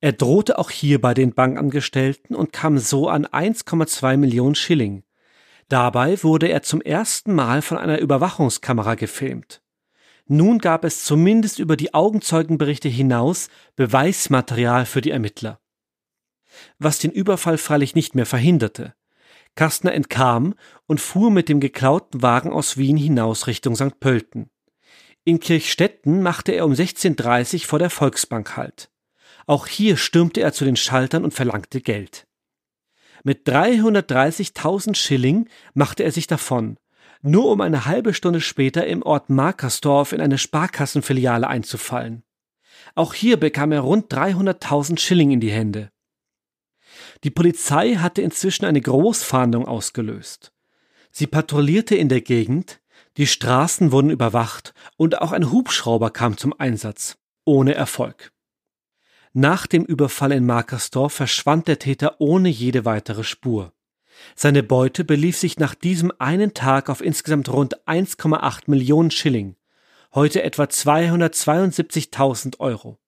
Er drohte auch hier bei den Bankangestellten und kam so an 1,2 Millionen Schilling. Dabei wurde er zum ersten Mal von einer Überwachungskamera gefilmt. Nun gab es zumindest über die Augenzeugenberichte hinaus Beweismaterial für die Ermittler. Was den Überfall freilich nicht mehr verhinderte. Kastner entkam und fuhr mit dem geklauten Wagen aus Wien hinaus Richtung St. Pölten. In Kirchstetten machte er um 16.30 Uhr vor der Volksbank Halt. Auch hier stürmte er zu den Schaltern und verlangte Geld. Mit 330.000 Schilling machte er sich davon, nur um eine halbe Stunde später im Ort Markersdorf in eine Sparkassenfiliale einzufallen. Auch hier bekam er rund 300.000 Schilling in die Hände. Die Polizei hatte inzwischen eine Großfahndung ausgelöst. Sie patrouillierte in der Gegend, die Straßen wurden überwacht und auch ein Hubschrauber kam zum Einsatz, ohne Erfolg. Nach dem Überfall in Markersdorf verschwand der Täter ohne jede weitere Spur. Seine Beute belief sich nach diesem einen Tag auf insgesamt rund 1,8 Millionen Schilling, heute etwa 272.000 Euro.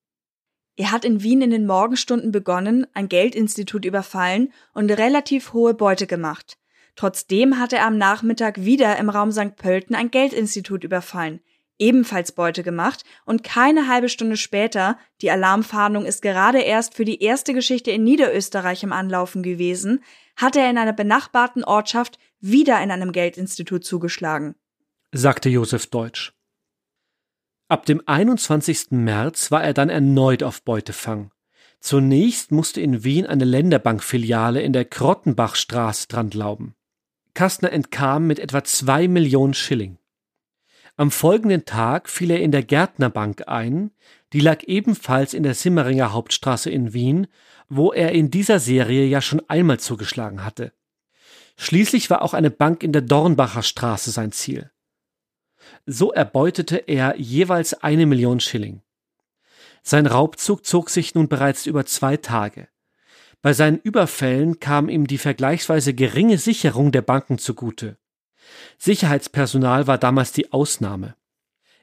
Er hat in Wien in den Morgenstunden begonnen, ein Geldinstitut überfallen und relativ hohe Beute gemacht. Trotzdem hat er am Nachmittag wieder im Raum St. Pölten ein Geldinstitut überfallen, ebenfalls Beute gemacht und keine halbe Stunde später, die Alarmfahndung ist gerade erst für die erste Geschichte in Niederösterreich im Anlaufen gewesen, hat er in einer benachbarten Ortschaft wieder in einem Geldinstitut zugeschlagen. Sagte Josef Deutsch. Ab dem 21. März war er dann erneut auf Beutefang. Zunächst musste in Wien eine Länderbankfiliale in der Krottenbachstraße dran glauben. Kastner entkam mit etwa zwei Millionen Schilling. Am folgenden Tag fiel er in der Gärtnerbank ein, die lag ebenfalls in der Simmeringer Hauptstraße in Wien, wo er in dieser Serie ja schon einmal zugeschlagen hatte. Schließlich war auch eine Bank in der Dornbacher Straße sein Ziel. So erbeutete er jeweils eine Million Schilling. Sein Raubzug zog sich nun bereits über zwei Tage. Bei seinen Überfällen kam ihm die vergleichsweise geringe Sicherung der Banken zugute. Sicherheitspersonal war damals die Ausnahme.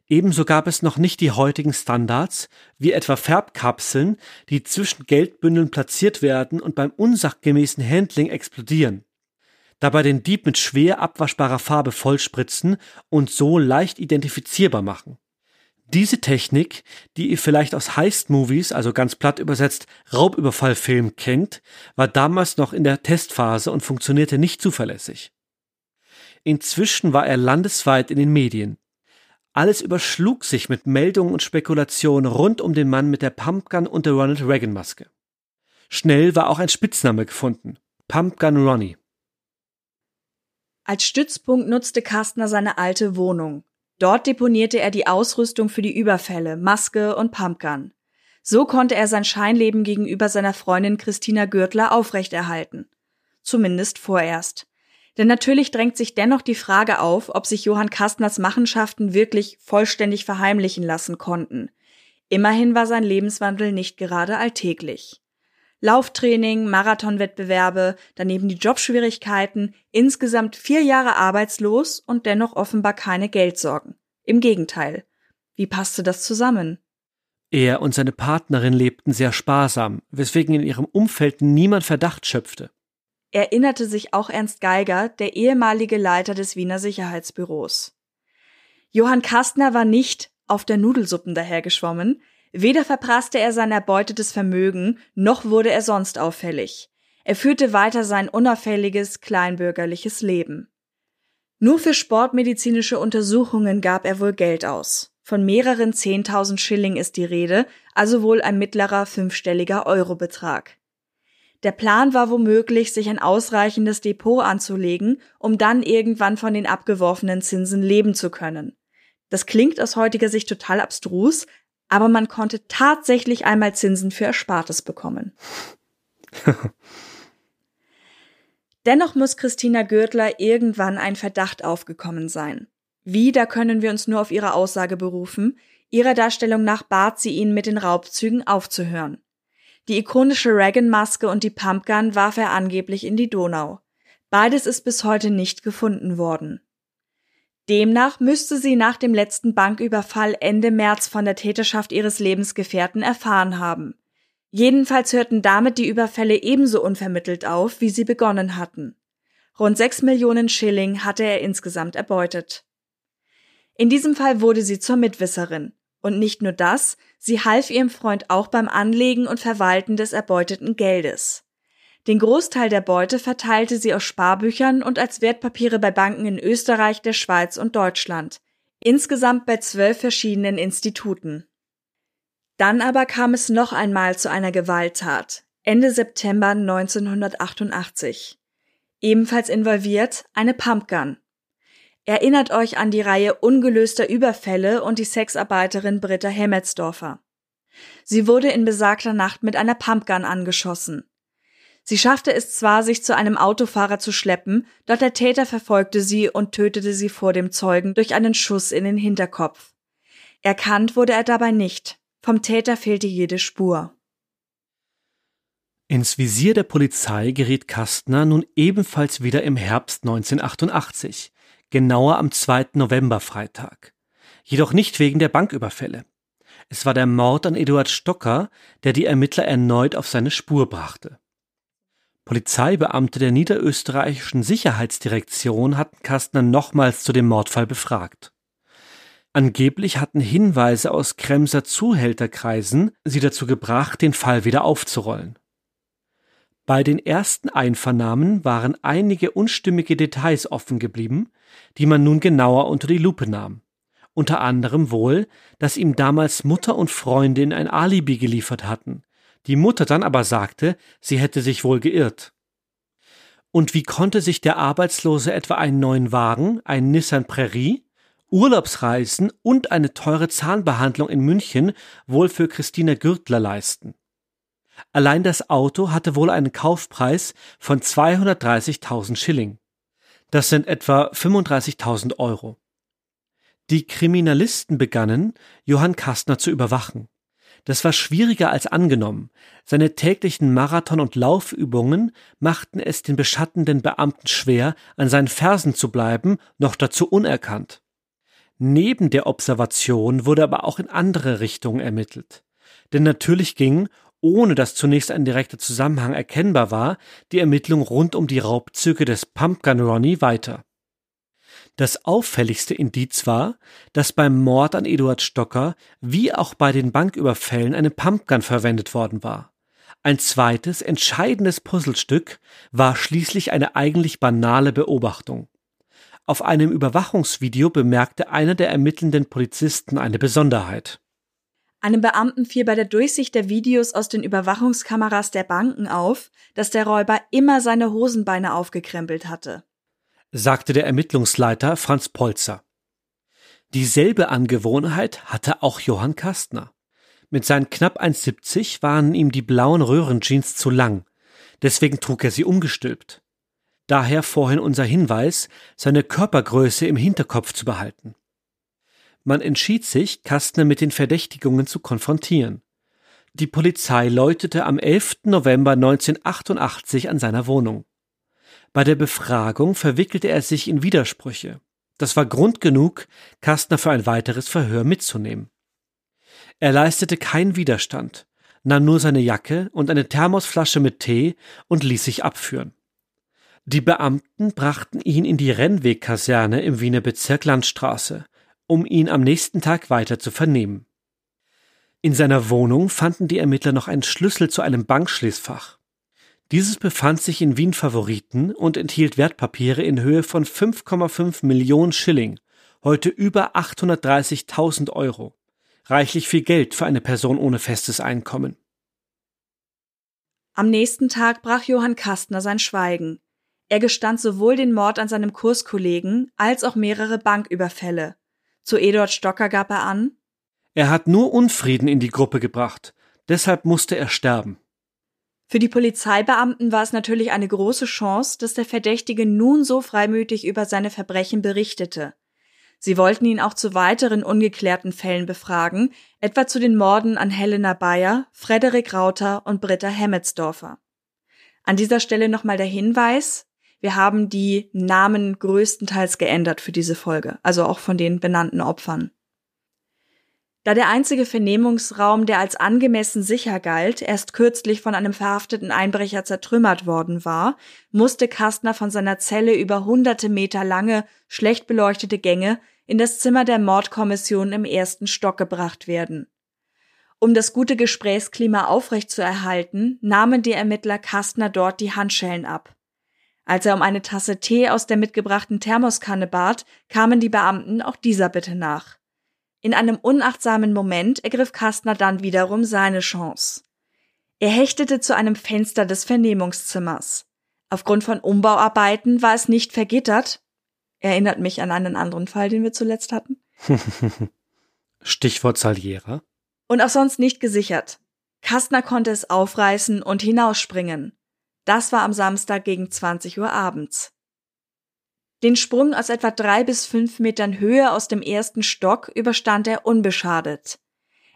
Ebenso gab es noch nicht die heutigen Standards, wie etwa Färbkapseln, die zwischen Geldbündeln platziert werden und beim unsachgemäßen Handling explodieren. Dabei den Dieb mit schwer abwaschbarer Farbe vollspritzen und so leicht identifizierbar machen. Diese Technik, die ihr vielleicht aus Heist-Movies, also ganz platt übersetzt Raubüberfallfilm kennt, war damals noch in der Testphase und funktionierte nicht zuverlässig. Inzwischen war er landesweit in den Medien. Alles überschlug sich mit Meldungen und Spekulationen rund um den Mann mit der Pumpgun und der Ronald Reagan Maske. Schnell war auch ein Spitzname gefunden. Pumpgun Ronnie. Als Stützpunkt nutzte Kastner seine alte Wohnung. Dort deponierte er die Ausrüstung für die Überfälle, Maske und Pumpgun. So konnte er sein Scheinleben gegenüber seiner Freundin Christina Gürtler aufrechterhalten. Zumindest vorerst. Denn natürlich drängt sich dennoch die Frage auf, ob sich Johann Kastners Machenschaften wirklich vollständig verheimlichen lassen konnten. Immerhin war sein Lebenswandel nicht gerade alltäglich. Lauftraining, Marathonwettbewerbe, daneben die Jobschwierigkeiten, insgesamt vier Jahre arbeitslos und dennoch offenbar keine Geldsorgen. Im Gegenteil. Wie passte das zusammen? Er und seine Partnerin lebten sehr sparsam, weswegen in ihrem Umfeld niemand Verdacht schöpfte erinnerte sich auch Ernst Geiger, der ehemalige Leiter des Wiener Sicherheitsbüros. Johann Kastner war nicht auf der Nudelsuppen dahergeschwommen, weder verprasste er sein erbeutetes Vermögen, noch wurde er sonst auffällig. Er führte weiter sein unauffälliges, kleinbürgerliches Leben. Nur für sportmedizinische Untersuchungen gab er wohl Geld aus. Von mehreren Zehntausend Schilling ist die Rede, also wohl ein mittlerer fünfstelliger Eurobetrag. Der Plan war womöglich, sich ein ausreichendes Depot anzulegen, um dann irgendwann von den abgeworfenen Zinsen leben zu können. Das klingt aus heutiger Sicht total abstrus, aber man konnte tatsächlich einmal Zinsen für Erspartes bekommen. Dennoch muss Christina Gürtler irgendwann ein Verdacht aufgekommen sein. Wie, da können wir uns nur auf ihre Aussage berufen. Ihrer Darstellung nach bat sie ihn, mit den Raubzügen aufzuhören. Die ikonische Reagan-Maske und die Pumpgun warf er angeblich in die Donau. Beides ist bis heute nicht gefunden worden. Demnach müsste sie nach dem letzten Banküberfall Ende März von der Täterschaft ihres Lebensgefährten erfahren haben. Jedenfalls hörten damit die Überfälle ebenso unvermittelt auf, wie sie begonnen hatten. Rund sechs Millionen Schilling hatte er insgesamt erbeutet. In diesem Fall wurde sie zur Mitwisserin. Und nicht nur das, sie half ihrem Freund auch beim Anlegen und Verwalten des erbeuteten Geldes. Den Großteil der Beute verteilte sie aus Sparbüchern und als Wertpapiere bei Banken in Österreich, der Schweiz und Deutschland. Insgesamt bei zwölf verschiedenen Instituten. Dann aber kam es noch einmal zu einer Gewalttat. Ende September 1988. Ebenfalls involviert eine Pumpgun. Erinnert euch an die Reihe ungelöster Überfälle und die Sexarbeiterin Britta Hemmetsdorfer. Sie wurde in besagter Nacht mit einer Pumpgun angeschossen. Sie schaffte es zwar, sich zu einem Autofahrer zu schleppen, doch der Täter verfolgte sie und tötete sie vor dem Zeugen durch einen Schuss in den Hinterkopf. Erkannt wurde er dabei nicht. Vom Täter fehlte jede Spur. Ins Visier der Polizei geriet Kastner nun ebenfalls wieder im Herbst 1988, genauer am 2. November-Freitag. Jedoch nicht wegen der Banküberfälle. Es war der Mord an Eduard Stocker, der die Ermittler erneut auf seine Spur brachte. Polizeibeamte der niederösterreichischen Sicherheitsdirektion hatten Kastner nochmals zu dem Mordfall befragt. Angeblich hatten Hinweise aus Kremser Zuhälterkreisen sie dazu gebracht, den Fall wieder aufzurollen. Bei den ersten Einvernahmen waren einige unstimmige Details offen geblieben, die man nun genauer unter die Lupe nahm. Unter anderem wohl, dass ihm damals Mutter und Freundin ein Alibi geliefert hatten, die Mutter dann aber sagte, sie hätte sich wohl geirrt. Und wie konnte sich der Arbeitslose etwa einen neuen Wagen, einen Nissan Prärie, Urlaubsreisen und eine teure Zahnbehandlung in München wohl für Christina Gürtler leisten? Allein das Auto hatte wohl einen Kaufpreis von 230.000 Schilling. Das sind etwa 35.000 Euro. Die Kriminalisten begannen, Johann Kastner zu überwachen. Das war schwieriger als angenommen. Seine täglichen Marathon- und Laufübungen machten es den beschattenden Beamten schwer, an seinen Fersen zu bleiben, noch dazu unerkannt. Neben der Observation wurde aber auch in andere Richtungen ermittelt. Denn natürlich ging, ohne dass zunächst ein direkter Zusammenhang erkennbar war, die Ermittlung rund um die Raubzüge des Pumpgun Ronnie weiter. Das auffälligste Indiz war, dass beim Mord an Eduard Stocker wie auch bei den Banküberfällen eine Pumpgun verwendet worden war. Ein zweites, entscheidendes Puzzlestück war schließlich eine eigentlich banale Beobachtung. Auf einem Überwachungsvideo bemerkte einer der ermittelnden Polizisten eine Besonderheit. Einem Beamten fiel bei der Durchsicht der Videos aus den Überwachungskameras der Banken auf, dass der Räuber immer seine Hosenbeine aufgekrempelt hatte sagte der Ermittlungsleiter Franz Polzer. Dieselbe Angewohnheit hatte auch Johann Kastner. Mit seinen knapp 1,70 waren ihm die blauen Röhrenjeans zu lang, deswegen trug er sie umgestülpt. Daher vorhin unser Hinweis, seine Körpergröße im Hinterkopf zu behalten. Man entschied sich, Kastner mit den Verdächtigungen zu konfrontieren. Die Polizei läutete am 11. November 1988 an seiner Wohnung. Bei der Befragung verwickelte er sich in Widersprüche. Das war Grund genug, Kastner für ein weiteres Verhör mitzunehmen. Er leistete keinen Widerstand, nahm nur seine Jacke und eine Thermosflasche mit Tee und ließ sich abführen. Die Beamten brachten ihn in die Rennwegkaserne im Wiener Bezirk Landstraße, um ihn am nächsten Tag weiter zu vernehmen. In seiner Wohnung fanden die Ermittler noch einen Schlüssel zu einem Bankschließfach. Dieses befand sich in Wien Favoriten und enthielt Wertpapiere in Höhe von 5,5 Millionen Schilling, heute über 830.000 Euro. Reichlich viel Geld für eine Person ohne festes Einkommen. Am nächsten Tag brach Johann Kastner sein Schweigen. Er gestand sowohl den Mord an seinem Kurskollegen als auch mehrere Banküberfälle. Zu Eduard Stocker gab er an, er hat nur Unfrieden in die Gruppe gebracht, deshalb musste er sterben. Für die Polizeibeamten war es natürlich eine große Chance, dass der Verdächtige nun so freimütig über seine Verbrechen berichtete. Sie wollten ihn auch zu weiteren ungeklärten Fällen befragen, etwa zu den Morden an Helena Bayer, Frederik Rauter und Britta Hemmetsdorfer. An dieser Stelle nochmal der Hinweis, wir haben die Namen größtenteils geändert für diese Folge, also auch von den benannten Opfern. Da der einzige Vernehmungsraum, der als angemessen sicher galt, erst kürzlich von einem verhafteten Einbrecher zertrümmert worden war, musste Kastner von seiner Zelle über hunderte Meter lange, schlecht beleuchtete Gänge in das Zimmer der Mordkommission im ersten Stock gebracht werden. Um das gute Gesprächsklima aufrechtzuerhalten, nahmen die Ermittler Kastner dort die Handschellen ab. Als er um eine Tasse Tee aus der mitgebrachten Thermoskanne bat, kamen die Beamten auch dieser Bitte nach. In einem unachtsamen Moment ergriff Kastner dann wiederum seine Chance. Er hechtete zu einem Fenster des Vernehmungszimmers. Aufgrund von Umbauarbeiten war es nicht vergittert. Erinnert mich an einen anderen Fall, den wir zuletzt hatten. Stichwort Saliera. Und auch sonst nicht gesichert. Kastner konnte es aufreißen und hinausspringen. Das war am Samstag gegen 20 Uhr abends. Den Sprung aus etwa drei bis fünf Metern Höhe aus dem ersten Stock überstand er unbeschadet.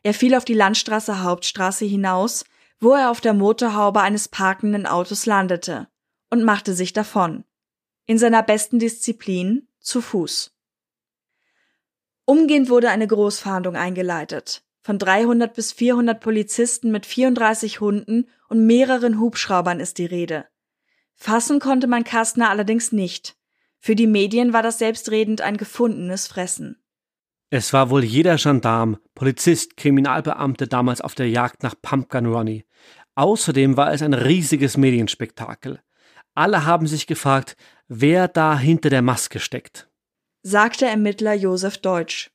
Er fiel auf die Landstraße Hauptstraße hinaus, wo er auf der Motorhaube eines parkenden Autos landete und machte sich davon. In seiner besten Disziplin zu Fuß. Umgehend wurde eine Großfahndung eingeleitet. Von 300 bis 400 Polizisten mit 34 Hunden und mehreren Hubschraubern ist die Rede. Fassen konnte man Kastner allerdings nicht. Für die Medien war das selbstredend ein gefundenes Fressen. Es war wohl jeder Gendarm, Polizist, Kriminalbeamte damals auf der Jagd nach Pumpgun Ronnie. Außerdem war es ein riesiges Medienspektakel. Alle haben sich gefragt, wer da hinter der Maske steckt. Sagte Ermittler Josef Deutsch.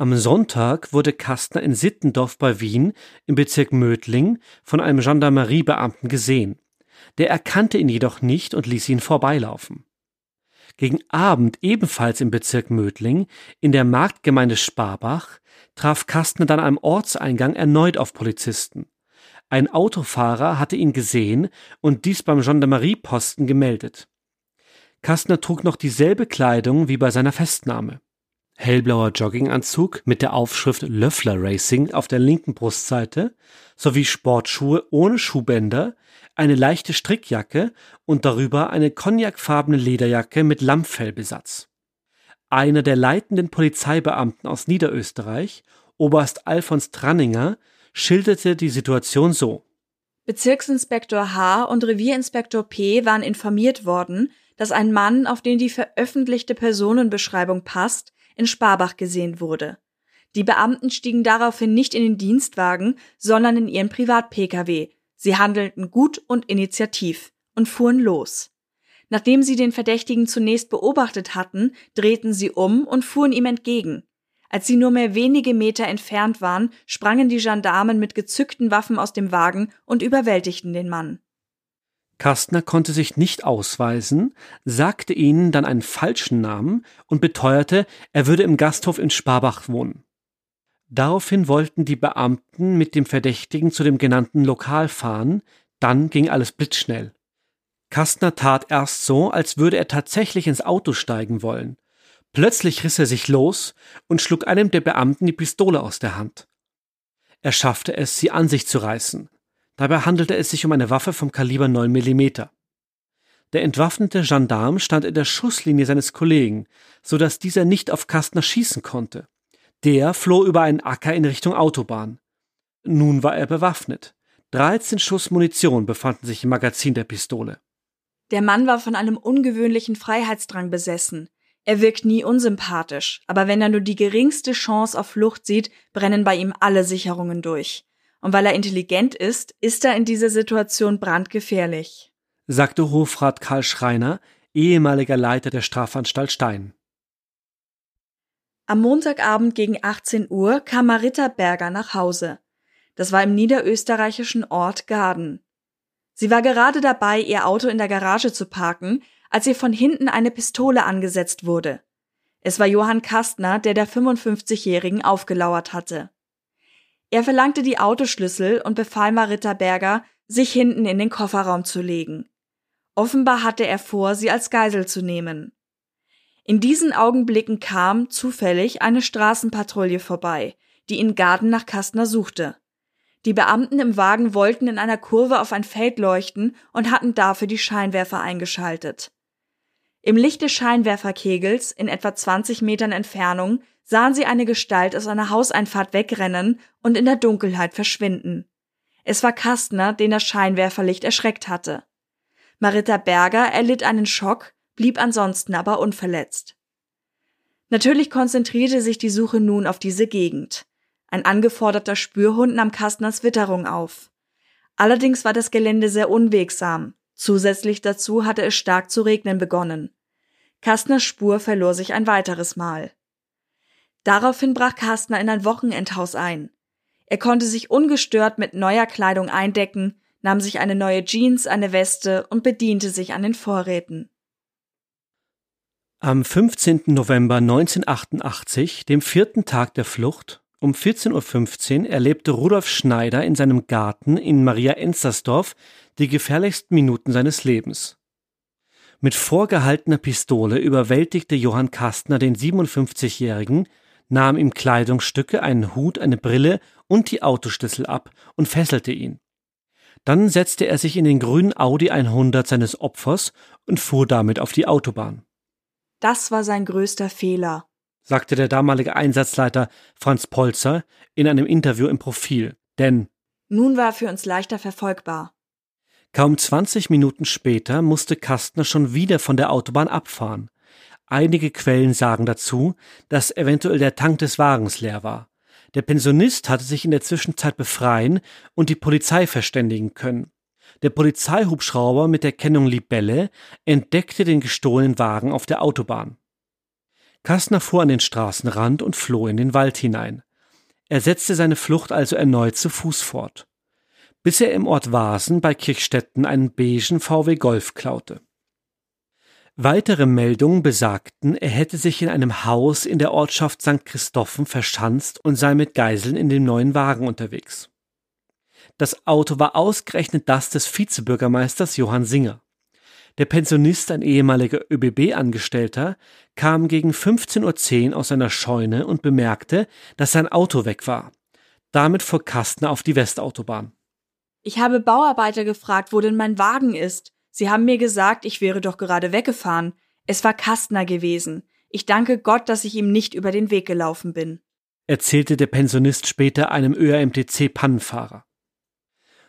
Am Sonntag wurde Kastner in Sittendorf bei Wien im Bezirk Mödling von einem Gendarmeriebeamten gesehen. Der erkannte ihn jedoch nicht und ließ ihn vorbeilaufen. Gegen Abend ebenfalls im Bezirk Mödling in der Marktgemeinde Sparbach traf Kastner dann am Ortseingang erneut auf Polizisten. Ein Autofahrer hatte ihn gesehen und dies beim Gendarmerieposten gemeldet. Kastner trug noch dieselbe Kleidung wie bei seiner Festnahme. Hellblauer Jogginganzug mit der Aufschrift Löffler Racing auf der linken Brustseite sowie Sportschuhe ohne Schuhbänder, eine leichte Strickjacke und darüber eine cognacfarbene Lederjacke mit Lammfellbesatz. Einer der leitenden Polizeibeamten aus Niederösterreich, Oberst Alfons Tranninger, schilderte die Situation so. Bezirksinspektor H. und Revierinspektor P. waren informiert worden, dass ein Mann, auf den die veröffentlichte Personenbeschreibung passt, in Sparbach gesehen wurde. Die Beamten stiegen daraufhin nicht in den Dienstwagen, sondern in ihren Privat-Pkw. Sie handelten gut und initiativ und fuhren los. Nachdem sie den Verdächtigen zunächst beobachtet hatten, drehten sie um und fuhren ihm entgegen. Als sie nur mehr wenige Meter entfernt waren, sprangen die Gendarmen mit gezückten Waffen aus dem Wagen und überwältigten den Mann. Kastner konnte sich nicht ausweisen, sagte ihnen dann einen falschen Namen und beteuerte, er würde im Gasthof in Sparbach wohnen. Daraufhin wollten die Beamten mit dem Verdächtigen zu dem genannten Lokal fahren, dann ging alles blitzschnell. Kastner tat erst so, als würde er tatsächlich ins Auto steigen wollen. Plötzlich riss er sich los und schlug einem der Beamten die Pistole aus der Hand. Er schaffte es, sie an sich zu reißen. Dabei handelte es sich um eine Waffe vom Kaliber 9 mm. Der entwaffnete Gendarm stand in der Schusslinie seines Kollegen, so dass dieser nicht auf Kastner schießen konnte. Der floh über einen Acker in Richtung Autobahn. Nun war er bewaffnet. 13 Schuss Munition befanden sich im Magazin der Pistole. Der Mann war von einem ungewöhnlichen Freiheitsdrang besessen. Er wirkt nie unsympathisch, aber wenn er nur die geringste Chance auf Flucht sieht, brennen bei ihm alle Sicherungen durch. Und weil er intelligent ist, ist er in dieser Situation brandgefährlich, sagte Hofrat Karl Schreiner, ehemaliger Leiter der Strafanstalt Stein. Am Montagabend gegen 18 Uhr kam Marita Berger nach Hause. Das war im niederösterreichischen Ort Gaden. Sie war gerade dabei, ihr Auto in der Garage zu parken, als ihr von hinten eine Pistole angesetzt wurde. Es war Johann Kastner, der der 55-Jährigen aufgelauert hatte. Er verlangte die Autoschlüssel und befahl Marita Berger, sich hinten in den Kofferraum zu legen. Offenbar hatte er vor, sie als Geisel zu nehmen. In diesen Augenblicken kam, zufällig, eine Straßenpatrouille vorbei, die in Garden nach Kastner suchte. Die Beamten im Wagen wollten in einer Kurve auf ein Feld leuchten und hatten dafür die Scheinwerfer eingeschaltet. Im Licht des Scheinwerferkegels, in etwa 20 Metern Entfernung, sahen sie eine Gestalt aus einer Hauseinfahrt wegrennen und in der Dunkelheit verschwinden. Es war Kastner, den das Scheinwerferlicht erschreckt hatte. Marita Berger erlitt einen Schock, blieb ansonsten aber unverletzt. Natürlich konzentrierte sich die Suche nun auf diese Gegend. Ein angeforderter Spürhund nahm Kastners Witterung auf. Allerdings war das Gelände sehr unwegsam. Zusätzlich dazu hatte es stark zu regnen begonnen. Kastners Spur verlor sich ein weiteres Mal. Daraufhin brach Kastner in ein Wochenendhaus ein. Er konnte sich ungestört mit neuer Kleidung eindecken, nahm sich eine neue Jeans, eine Weste und bediente sich an den Vorräten. Am 15. November 1988, dem vierten Tag der Flucht, Um 14.15 Uhr erlebte Rudolf Schneider in seinem Garten in Maria Enzersdorf die gefährlichsten Minuten seines Lebens. Mit vorgehaltener Pistole überwältigte Johann Kastner den 57-Jährigen, nahm ihm Kleidungsstücke, einen Hut, eine Brille und die Autoschlüssel ab und fesselte ihn. Dann setzte er sich in den grünen Audi 100 seines Opfers und fuhr damit auf die Autobahn. Das war sein größter Fehler, sagte der damalige Einsatzleiter Franz Polzer in einem Interview im Profil, denn nun war er für uns leichter verfolgbar. Kaum 20 Minuten später musste Kastner schon wieder von der Autobahn abfahren. Einige Quellen sagen dazu, dass eventuell der Tank des Wagens leer war. Der Pensionist hatte sich in der Zwischenzeit befreien und die Polizei verständigen können. Der Polizeihubschrauber mit der Kennung Libelle entdeckte den gestohlenen Wagen auf der Autobahn. Kastner fuhr an den Straßenrand und floh in den Wald hinein. Er setzte seine Flucht also erneut zu Fuß fort bis er im Ort Wasen bei Kirchstetten einen beigen VW Golf klaute. Weitere Meldungen besagten, er hätte sich in einem Haus in der Ortschaft St. Christophen verschanzt und sei mit Geiseln in dem neuen Wagen unterwegs. Das Auto war ausgerechnet das des Vizebürgermeisters Johann Singer. Der Pensionist, ein ehemaliger ÖBB-Angestellter, kam gegen 15.10 Uhr aus seiner Scheune und bemerkte, dass sein Auto weg war. Damit fuhr Kastner auf die Westautobahn. Ich habe Bauarbeiter gefragt, wo denn mein Wagen ist. Sie haben mir gesagt, ich wäre doch gerade weggefahren. Es war Kastner gewesen. Ich danke Gott, dass ich ihm nicht über den Weg gelaufen bin. Erzählte der Pensionist später einem ÖRMTC-Pannenfahrer.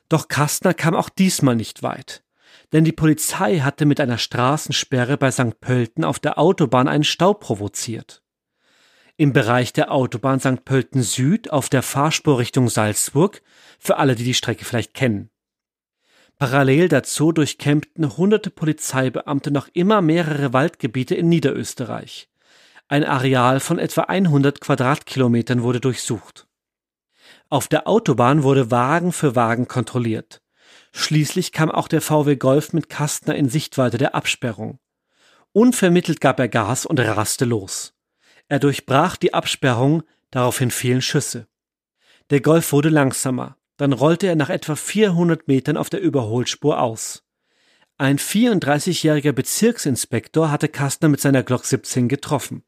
Doch Kastner kam auch diesmal nicht weit. Denn die Polizei hatte mit einer Straßensperre bei St. Pölten auf der Autobahn einen Stau provoziert. Im Bereich der Autobahn St. Pölten Süd auf der Fahrspur Richtung Salzburg, für alle, die die Strecke vielleicht kennen. Parallel dazu durchkämmten hunderte Polizeibeamte noch immer mehrere Waldgebiete in Niederösterreich. Ein Areal von etwa 100 Quadratkilometern wurde durchsucht. Auf der Autobahn wurde Wagen für Wagen kontrolliert. Schließlich kam auch der VW Golf mit Kastner in Sichtweite der Absperrung. Unvermittelt gab er Gas und raste los. Er durchbrach die Absperrung, daraufhin fielen Schüsse. Der Golf wurde langsamer, dann rollte er nach etwa 400 Metern auf der Überholspur aus. Ein 34-jähriger Bezirksinspektor hatte Kastner mit seiner Glock 17 getroffen.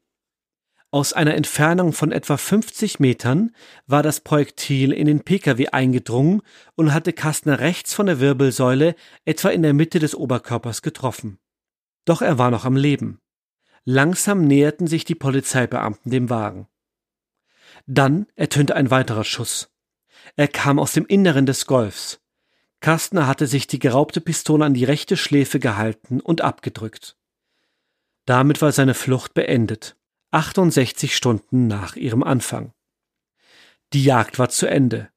Aus einer Entfernung von etwa 50 Metern war das Projektil in den Pkw eingedrungen und hatte Kastner rechts von der Wirbelsäule etwa in der Mitte des Oberkörpers getroffen. Doch er war noch am Leben. Langsam näherten sich die Polizeibeamten dem Wagen. Dann ertönte ein weiterer Schuss. Er kam aus dem Inneren des Golfs. Kastner hatte sich die geraubte Pistole an die rechte Schläfe gehalten und abgedrückt. Damit war seine Flucht beendet, 68 Stunden nach ihrem Anfang. Die Jagd war zu Ende.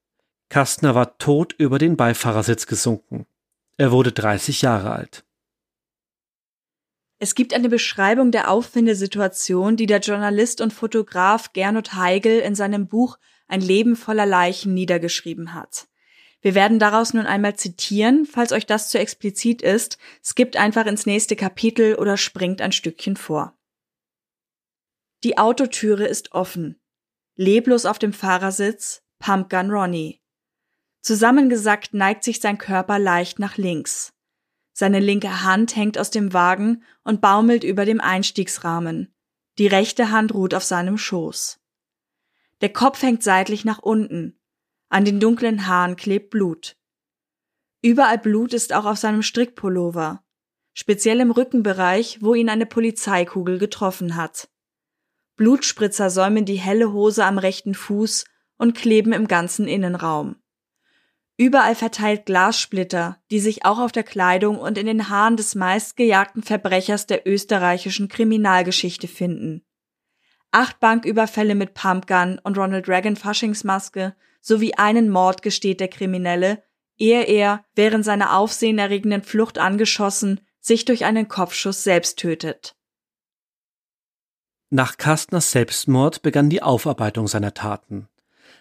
Kastner war tot über den Beifahrersitz gesunken. Er wurde 30 Jahre alt. Es gibt eine Beschreibung der Auffindesituation, die der Journalist und Fotograf Gernot Heigel in seinem Buch Ein Leben voller Leichen niedergeschrieben hat. Wir werden daraus nun einmal zitieren, falls euch das zu explizit ist, skippt einfach ins nächste Kapitel oder springt ein Stückchen vor. Die Autotüre ist offen. Leblos auf dem Fahrersitz, Pumpgun Ronnie. Zusammengesackt neigt sich sein Körper leicht nach links. Seine linke Hand hängt aus dem Wagen und baumelt über dem Einstiegsrahmen. Die rechte Hand ruht auf seinem Schoß. Der Kopf hängt seitlich nach unten. An den dunklen Haaren klebt Blut. Überall Blut ist auch auf seinem Strickpullover. Speziell im Rückenbereich, wo ihn eine Polizeikugel getroffen hat. Blutspritzer säumen die helle Hose am rechten Fuß und kleben im ganzen Innenraum. Überall verteilt Glassplitter, die sich auch auf der Kleidung und in den Haaren des meistgejagten Verbrechers der österreichischen Kriminalgeschichte finden. Acht Banküberfälle mit Pumpgun und Ronald Reagan Faschingsmaske sowie einen Mord gesteht der Kriminelle, ehe er, während seiner aufsehenerregenden Flucht angeschossen, sich durch einen Kopfschuss selbst tötet. Nach Kastners Selbstmord begann die Aufarbeitung seiner Taten.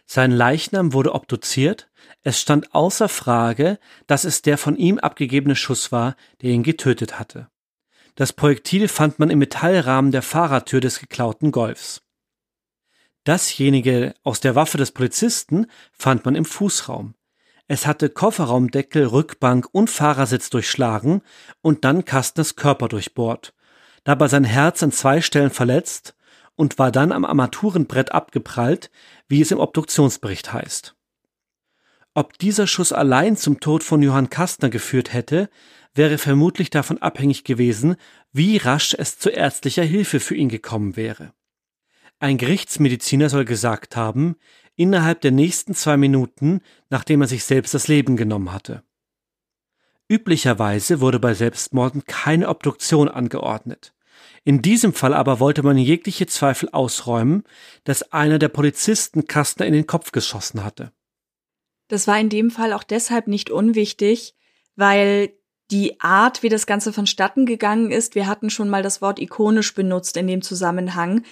Sein Leichnam wurde obduziert, es stand außer Frage, dass es der von ihm abgegebene Schuss war, der ihn getötet hatte. Das Projektil fand man im Metallrahmen der Fahrertür des geklauten Golfs. Dasjenige aus der Waffe des Polizisten fand man im Fußraum. Es hatte Kofferraumdeckel, Rückbank und Fahrersitz durchschlagen und dann Kastners Körper durchbohrt, dabei sein Herz an zwei Stellen verletzt und war dann am Armaturenbrett abgeprallt, wie es im Obduktionsbericht heißt. Ob dieser Schuss allein zum Tod von Johann Kastner geführt hätte, wäre vermutlich davon abhängig gewesen, wie rasch es zu ärztlicher Hilfe für ihn gekommen wäre. Ein Gerichtsmediziner soll gesagt haben, innerhalb der nächsten zwei Minuten, nachdem er sich selbst das Leben genommen hatte. Üblicherweise wurde bei Selbstmorden keine Obduktion angeordnet. In diesem Fall aber wollte man jegliche Zweifel ausräumen, dass einer der Polizisten Kastner in den Kopf geschossen hatte. Das war in dem Fall auch deshalb nicht unwichtig, weil die Art, wie das Ganze vonstatten gegangen ist, wir hatten schon mal das Wort ikonisch benutzt in dem Zusammenhang,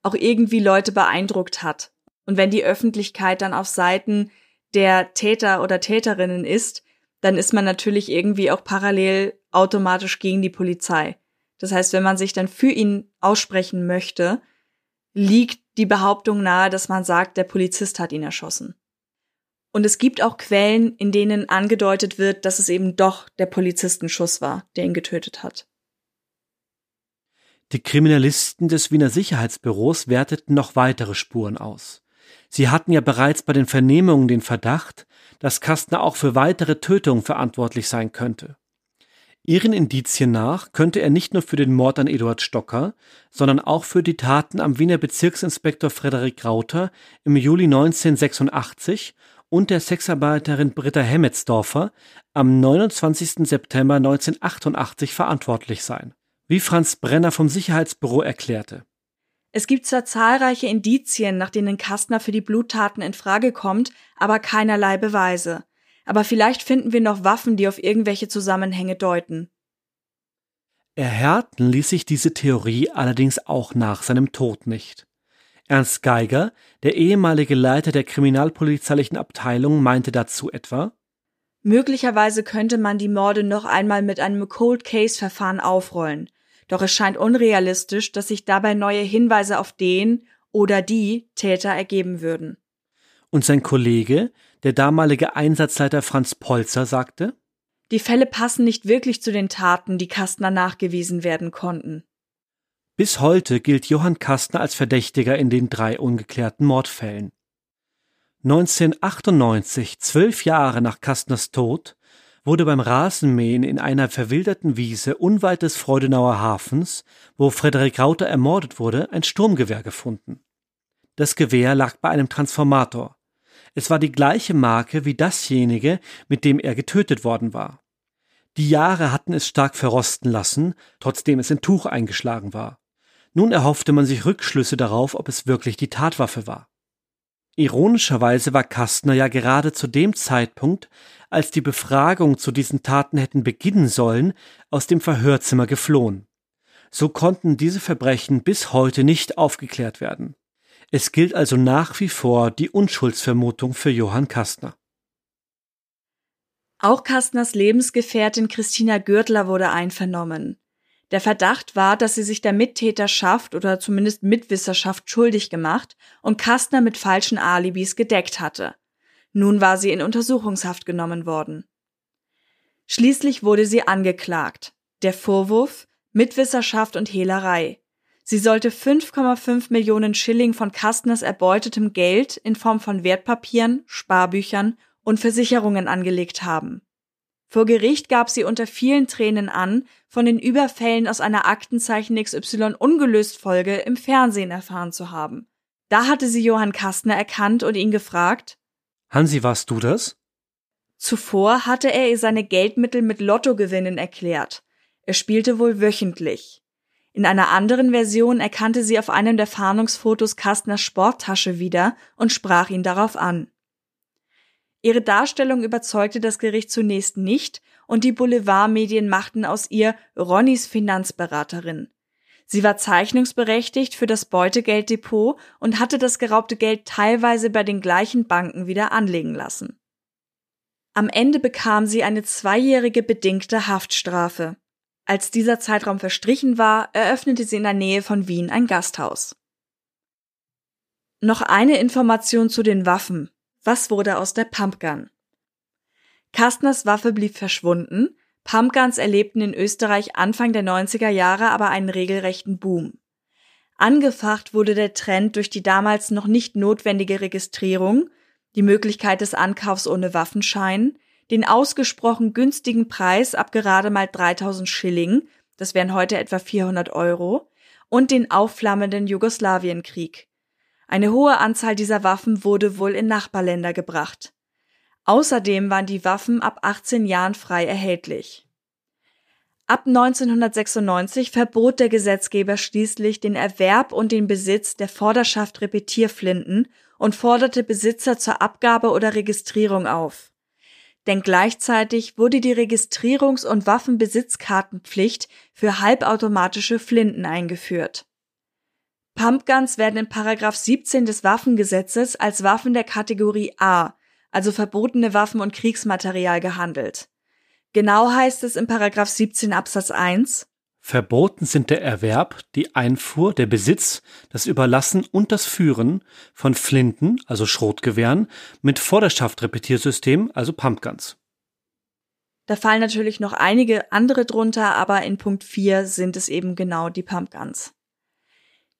auch irgendwie Leute beeindruckt hat. Und wenn die Öffentlichkeit dann auf Seiten der Täter oder Täterinnen ist, dann ist man natürlich irgendwie auch parallel automatisch gegen die Polizei. Das heißt, wenn man sich dann für ihn aussprechen möchte, liegt die Behauptung nahe, dass man sagt, der Polizist hat ihn erschossen. Und es gibt auch Quellen, in denen angedeutet wird, dass es eben doch der Polizistenschuss war, der ihn getötet hat. Die Kriminalisten des Wiener Sicherheitsbüros werteten noch weitere Spuren aus. Sie hatten ja bereits bei den Vernehmungen den Verdacht, dass Kastner auch für weitere Tötungen verantwortlich sein könnte. Ihren Indizien nach könnte er nicht nur für den Mord an Eduard Stocker, sondern auch für die Taten am Wiener Bezirksinspektor Frederik Rauter im Juli 1986 und der Sexarbeiterin Britta Hemmetsdorfer am 29. September 1988 verantwortlich sein, wie Franz Brenner vom Sicherheitsbüro erklärte. Es gibt zwar zahlreiche Indizien, nach denen Kastner für die Bluttaten in Frage kommt, aber keinerlei Beweise aber vielleicht finden wir noch Waffen, die auf irgendwelche Zusammenhänge deuten. Erhärten ließ sich diese Theorie allerdings auch nach seinem Tod nicht. Ernst Geiger, der ehemalige Leiter der kriminalpolizeilichen Abteilung, meinte dazu etwa Möglicherweise könnte man die Morde noch einmal mit einem Cold Case Verfahren aufrollen, doch es scheint unrealistisch, dass sich dabei neue Hinweise auf den oder die Täter ergeben würden. Und sein Kollege, der damalige Einsatzleiter Franz Polzer sagte, die Fälle passen nicht wirklich zu den Taten, die Kastner nachgewiesen werden konnten. Bis heute gilt Johann Kastner als Verdächtiger in den drei ungeklärten Mordfällen. 1998, zwölf Jahre nach Kastners Tod, wurde beim Rasenmähen in einer verwilderten Wiese unweit des Freudenauer Hafens, wo Frederik Rauter ermordet wurde, ein Sturmgewehr gefunden. Das Gewehr lag bei einem Transformator. Es war die gleiche Marke wie dasjenige, mit dem er getötet worden war. Die Jahre hatten es stark verrosten lassen, trotzdem es in Tuch eingeschlagen war. Nun erhoffte man sich Rückschlüsse darauf, ob es wirklich die Tatwaffe war. Ironischerweise war Kastner ja gerade zu dem Zeitpunkt, als die Befragung zu diesen Taten hätten beginnen sollen, aus dem Verhörzimmer geflohen. So konnten diese Verbrechen bis heute nicht aufgeklärt werden. Es gilt also nach wie vor die Unschuldsvermutung für Johann Kastner. Auch Kastners Lebensgefährtin Christina Gürtler wurde einvernommen. Der Verdacht war, dass sie sich der Mittäterschaft oder zumindest Mitwisserschaft schuldig gemacht und Kastner mit falschen Alibis gedeckt hatte. Nun war sie in Untersuchungshaft genommen worden. Schließlich wurde sie angeklagt. Der Vorwurf Mitwisserschaft und Hehlerei. Sie sollte 5,5 Millionen Schilling von Kastners erbeutetem Geld in Form von Wertpapieren, Sparbüchern und Versicherungen angelegt haben. Vor Gericht gab sie unter vielen Tränen an, von den Überfällen aus einer Aktenzeichen XY ungelöst Folge im Fernsehen erfahren zu haben. Da hatte sie Johann Kastner erkannt und ihn gefragt, Hansi, warst du das? Zuvor hatte er ihr seine Geldmittel mit Lottogewinnen erklärt. Er spielte wohl wöchentlich. In einer anderen Version erkannte sie auf einem der Fahndungsfotos Kastners Sporttasche wieder und sprach ihn darauf an. Ihre Darstellung überzeugte das Gericht zunächst nicht und die Boulevardmedien machten aus ihr Ronnys Finanzberaterin. Sie war zeichnungsberechtigt für das Beutegelddepot und hatte das geraubte Geld teilweise bei den gleichen Banken wieder anlegen lassen. Am Ende bekam sie eine zweijährige bedingte Haftstrafe. Als dieser Zeitraum verstrichen war, eröffnete sie in der Nähe von Wien ein Gasthaus. Noch eine Information zu den Waffen. Was wurde aus der Pumpgun? Kastners Waffe blieb verschwunden. Pumpguns erlebten in Österreich Anfang der 90er Jahre aber einen regelrechten Boom. Angefacht wurde der Trend durch die damals noch nicht notwendige Registrierung, die Möglichkeit des Ankaufs ohne Waffenschein, den ausgesprochen günstigen Preis ab gerade mal 3000 Schilling, das wären heute etwa 400 Euro, und den aufflammenden Jugoslawienkrieg. Eine hohe Anzahl dieser Waffen wurde wohl in Nachbarländer gebracht. Außerdem waren die Waffen ab 18 Jahren frei erhältlich. Ab 1996 verbot der Gesetzgeber schließlich den Erwerb und den Besitz der Vorderschaft Repetierflinten und forderte Besitzer zur Abgabe oder Registrierung auf. Denn gleichzeitig wurde die Registrierungs- und Waffenbesitzkartenpflicht für halbautomatische Flinten eingeführt. Pumpguns werden in Paragraph 17 des Waffengesetzes als Waffen der Kategorie A, also verbotene Waffen und Kriegsmaterial gehandelt. Genau heißt es in Paragraph 17 Absatz 1 Verboten sind der Erwerb, die Einfuhr, der Besitz, das Überlassen und das Führen von Flinten, also Schrotgewehren, mit Vorderschaft-Repetiersystem, also Pumpguns. Da fallen natürlich noch einige andere drunter, aber in Punkt 4 sind es eben genau die Pumpguns.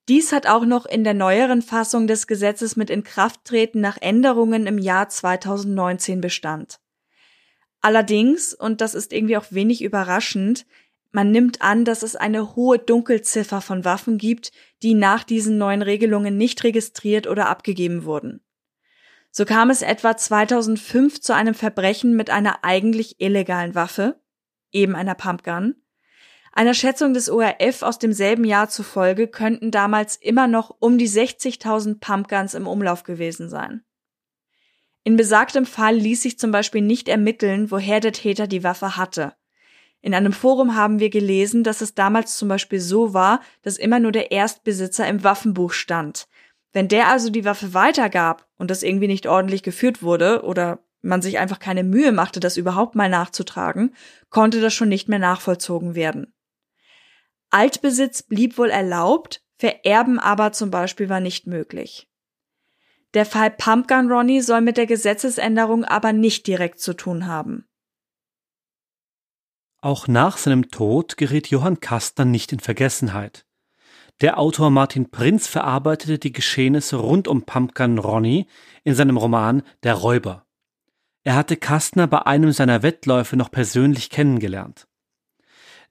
Dies hat auch noch in der neueren Fassung des Gesetzes mit Inkrafttreten nach Änderungen im Jahr 2019 Bestand. Allerdings, und das ist irgendwie auch wenig überraschend, man nimmt an, dass es eine hohe Dunkelziffer von Waffen gibt, die nach diesen neuen Regelungen nicht registriert oder abgegeben wurden. So kam es etwa 2005 zu einem Verbrechen mit einer eigentlich illegalen Waffe, eben einer Pumpgun. Einer Schätzung des ORF aus demselben Jahr zufolge könnten damals immer noch um die 60.000 Pumpguns im Umlauf gewesen sein. In besagtem Fall ließ sich zum Beispiel nicht ermitteln, woher der Täter die Waffe hatte. In einem Forum haben wir gelesen, dass es damals zum Beispiel so war, dass immer nur der Erstbesitzer im Waffenbuch stand. Wenn der also die Waffe weitergab und das irgendwie nicht ordentlich geführt wurde oder man sich einfach keine Mühe machte, das überhaupt mal nachzutragen, konnte das schon nicht mehr nachvollzogen werden. Altbesitz blieb wohl erlaubt, Vererben aber zum Beispiel war nicht möglich. Der Fall Pumpgun Ronnie soll mit der Gesetzesänderung aber nicht direkt zu tun haben. Auch nach seinem Tod geriet Johann Kastner nicht in Vergessenheit. Der Autor Martin Prinz verarbeitete die Geschehnisse rund um Pumpkin Ronny in seinem Roman Der Räuber. Er hatte Kastner bei einem seiner Wettläufe noch persönlich kennengelernt.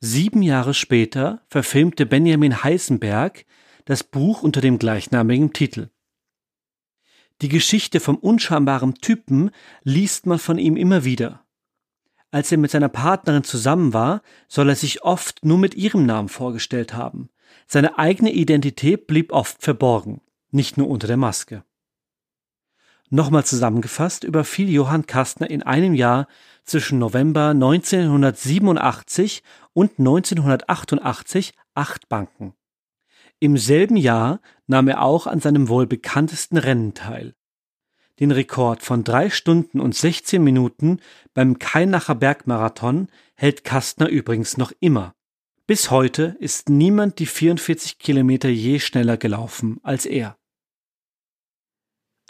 Sieben Jahre später verfilmte Benjamin Heisenberg das Buch unter dem gleichnamigen Titel. Die Geschichte vom unschambaren Typen liest man von ihm immer wieder. Als er mit seiner Partnerin zusammen war, soll er sich oft nur mit ihrem Namen vorgestellt haben. Seine eigene Identität blieb oft verborgen, nicht nur unter der Maske. Nochmal zusammengefasst überfiel Johann Kastner in einem Jahr zwischen November 1987 und 1988 acht Banken. Im selben Jahr nahm er auch an seinem wohl bekanntesten Rennen teil. Den Rekord von drei Stunden und 16 Minuten beim Kainacher Bergmarathon hält Kastner übrigens noch immer. Bis heute ist niemand die 44 Kilometer je schneller gelaufen als er.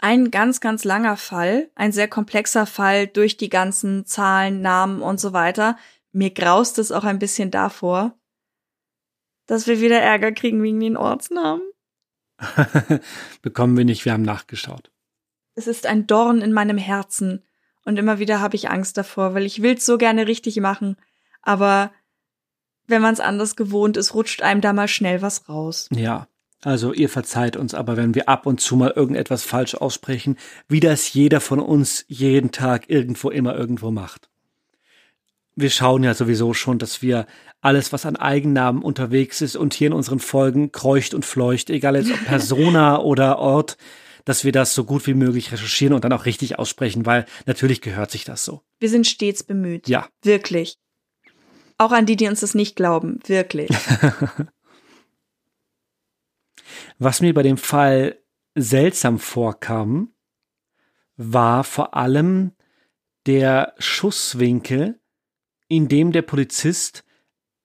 Ein ganz, ganz langer Fall, ein sehr komplexer Fall durch die ganzen Zahlen, Namen und so weiter. Mir graust es auch ein bisschen davor, dass wir wieder Ärger kriegen wegen den Ortsnamen. Bekommen wir nicht, wir haben nachgeschaut. Es ist ein Dorn in meinem Herzen und immer wieder habe ich Angst davor, weil ich will's so gerne richtig machen, aber wenn man es anders gewohnt ist, rutscht einem da mal schnell was raus. Ja, also ihr verzeiht uns aber, wenn wir ab und zu mal irgendetwas falsch aussprechen, wie das jeder von uns jeden Tag irgendwo immer irgendwo macht. Wir schauen ja sowieso schon, dass wir alles, was an Eigennamen unterwegs ist und hier in unseren Folgen kreucht und fleucht, egal jetzt ob Persona oder Ort, dass wir das so gut wie möglich recherchieren und dann auch richtig aussprechen, weil natürlich gehört sich das so. Wir sind stets bemüht. Ja. Wirklich. Auch an die, die uns das nicht glauben. Wirklich. Was mir bei dem Fall seltsam vorkam, war vor allem der Schusswinkel, in dem der Polizist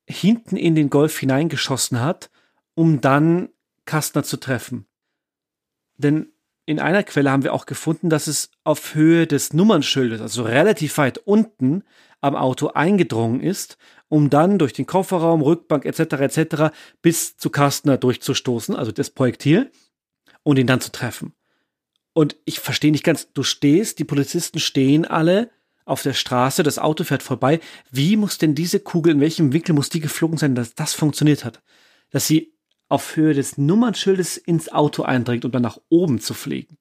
hinten in den Golf hineingeschossen hat, um dann Kastner zu treffen. Denn in einer Quelle haben wir auch gefunden, dass es auf Höhe des Nummernschildes, also relativ weit unten am Auto eingedrungen ist, um dann durch den Kofferraum, Rückbank etc. etc. bis zu Kastner durchzustoßen, also das Projektil, und ihn dann zu treffen. Und ich verstehe nicht ganz, du stehst, die Polizisten stehen alle auf der Straße, das Auto fährt vorbei. Wie muss denn diese Kugel, in welchem Winkel muss die geflogen sein, dass das funktioniert hat? Dass sie auf Höhe des Nummernschildes ins Auto eindringt, um dann nach oben zu fliegen.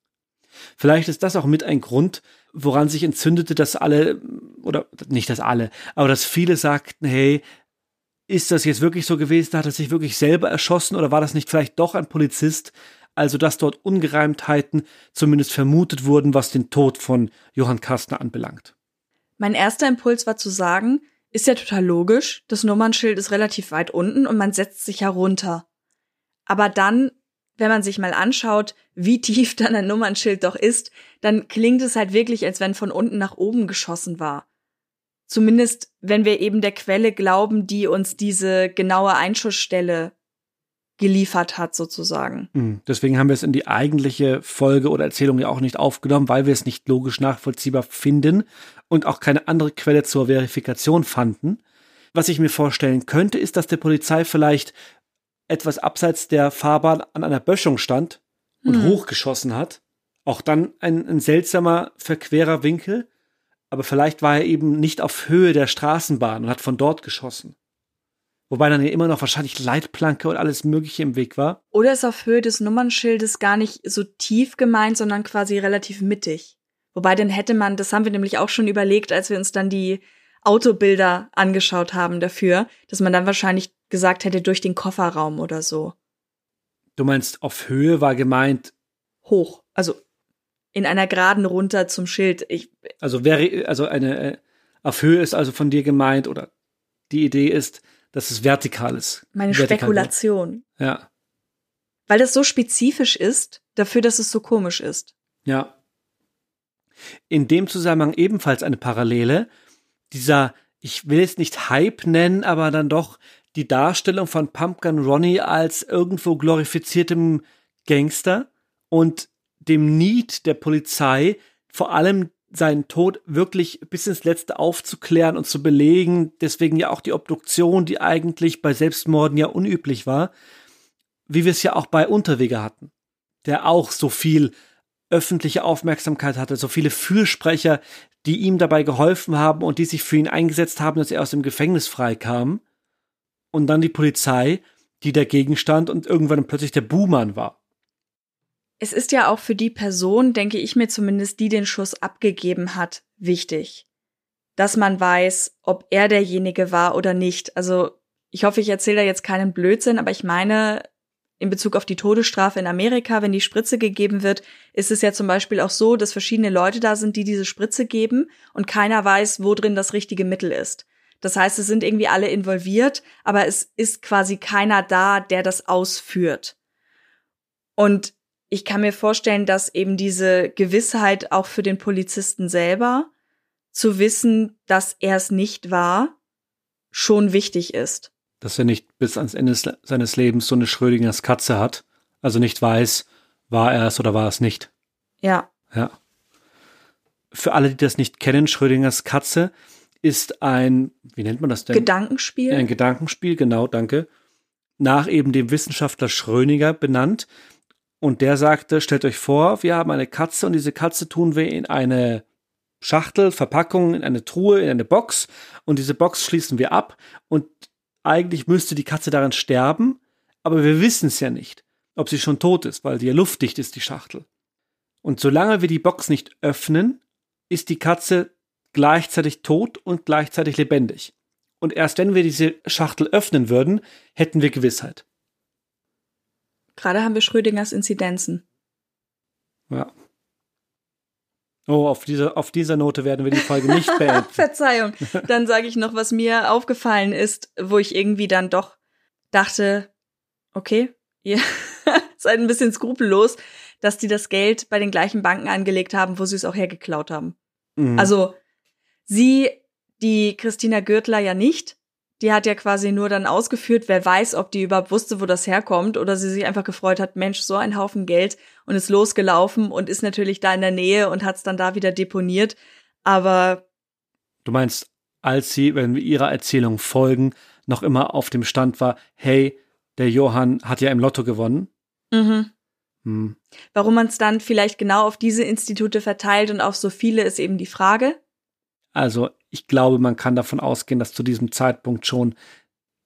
Vielleicht ist das auch mit ein Grund, woran sich entzündete, dass alle, oder nicht dass alle, aber dass viele sagten, hey, ist das jetzt wirklich so gewesen? Hat er sich wirklich selber erschossen oder war das nicht vielleicht doch ein Polizist? Also, dass dort Ungereimtheiten zumindest vermutet wurden, was den Tod von Johann Kastner anbelangt. Mein erster Impuls war zu sagen, ist ja total logisch, das Nummernschild ist relativ weit unten und man setzt sich herunter. Aber dann, wenn man sich mal anschaut, wie tief dann ein Nummernschild doch ist, dann klingt es halt wirklich, als wenn von unten nach oben geschossen war. Zumindest, wenn wir eben der Quelle glauben, die uns diese genaue Einschussstelle geliefert hat, sozusagen. Hm, deswegen haben wir es in die eigentliche Folge oder Erzählung ja auch nicht aufgenommen, weil wir es nicht logisch nachvollziehbar finden und auch keine andere Quelle zur Verifikation fanden. Was ich mir vorstellen könnte, ist, dass der Polizei vielleicht etwas abseits der Fahrbahn an einer Böschung stand und hm. hochgeschossen hat. Auch dann ein, ein seltsamer, verquerer Winkel. Aber vielleicht war er eben nicht auf Höhe der Straßenbahn und hat von dort geschossen. Wobei dann ja immer noch wahrscheinlich Leitplanke und alles Mögliche im Weg war. Oder ist auf Höhe des Nummernschildes gar nicht so tief gemeint, sondern quasi relativ mittig. Wobei dann hätte man, das haben wir nämlich auch schon überlegt, als wir uns dann die Autobilder angeschaut haben dafür, dass man dann wahrscheinlich gesagt hätte durch den Kofferraum oder so. Du meinst, auf Höhe war gemeint hoch, also in einer Geraden runter zum Schild. Ich, also wäre, also eine, äh, auf Höhe ist also von dir gemeint oder die Idee ist, dass es vertikal ist. Meine vertikal Spekulation. Wird. Ja. Weil das so spezifisch ist, dafür, dass es so komisch ist. Ja. In dem Zusammenhang ebenfalls eine Parallele. Dieser, ich will es nicht Hype nennen, aber dann doch die Darstellung von Pumpkin Ronnie als irgendwo glorifiziertem Gangster und dem Need der Polizei, vor allem seinen Tod wirklich bis ins Letzte aufzuklären und zu belegen. Deswegen ja auch die Obduktion, die eigentlich bei Selbstmorden ja unüblich war, wie wir es ja auch bei Unterweger hatten, der auch so viel öffentliche Aufmerksamkeit hatte, so viele Fürsprecher, die ihm dabei geholfen haben und die sich für ihn eingesetzt haben, dass er aus dem Gefängnis freikam. Und dann die Polizei, die dagegen stand und irgendwann plötzlich der Buhmann war es ist ja auch für die Person, denke ich mir zumindest, die den Schuss abgegeben hat, wichtig. Dass man weiß, ob er derjenige war oder nicht. Also ich hoffe, ich erzähle da jetzt keinen Blödsinn, aber ich meine, in Bezug auf die Todesstrafe in Amerika, wenn die Spritze gegeben wird, ist es ja zum Beispiel auch so, dass verschiedene Leute da sind, die diese Spritze geben und keiner weiß, wo drin das richtige Mittel ist. Das heißt, es sind irgendwie alle involviert, aber es ist quasi keiner da, der das ausführt. Und ich kann mir vorstellen, dass eben diese Gewissheit auch für den Polizisten selber zu wissen, dass er es nicht war, schon wichtig ist. Dass er nicht bis ans Ende seines Lebens so eine Schrödingers Katze hat, also nicht weiß, war er es oder war es nicht. Ja. Ja. Für alle, die das nicht kennen, Schrödingers Katze ist ein, wie nennt man das denn? Gedankenspiel. Ein Gedankenspiel, genau, danke. Nach eben dem Wissenschaftler Schröninger benannt, und der sagte, stellt euch vor, wir haben eine Katze und diese Katze tun wir in eine Schachtel, Verpackung, in eine Truhe, in eine Box und diese Box schließen wir ab und eigentlich müsste die Katze darin sterben, aber wir wissen es ja nicht, ob sie schon tot ist, weil die ja luftdicht ist, die Schachtel. Und solange wir die Box nicht öffnen, ist die Katze gleichzeitig tot und gleichzeitig lebendig. Und erst wenn wir diese Schachtel öffnen würden, hätten wir Gewissheit. Gerade haben wir Schrödingers Inzidenzen. Ja. Oh, auf dieser, auf dieser Note werden wir die Folge nicht beenden. Verzeihung. Dann sage ich noch, was mir aufgefallen ist, wo ich irgendwie dann doch dachte, okay, ihr seid ein bisschen skrupellos, dass die das Geld bei den gleichen Banken angelegt haben, wo sie es auch hergeklaut haben. Mhm. Also sie, die Christina Gürtler ja nicht, Die hat ja quasi nur dann ausgeführt, wer weiß, ob die überhaupt wusste, wo das herkommt oder sie sich einfach gefreut hat, Mensch, so ein Haufen Geld und ist losgelaufen und ist natürlich da in der Nähe und hat es dann da wieder deponiert. Aber. Du meinst, als sie, wenn wir ihrer Erzählung folgen, noch immer auf dem Stand war, hey, der Johann hat ja im Lotto gewonnen. Mhm. Hm. Warum man es dann vielleicht genau auf diese Institute verteilt und auf so viele, ist eben die Frage. Also ich glaube, man kann davon ausgehen, dass zu diesem Zeitpunkt schon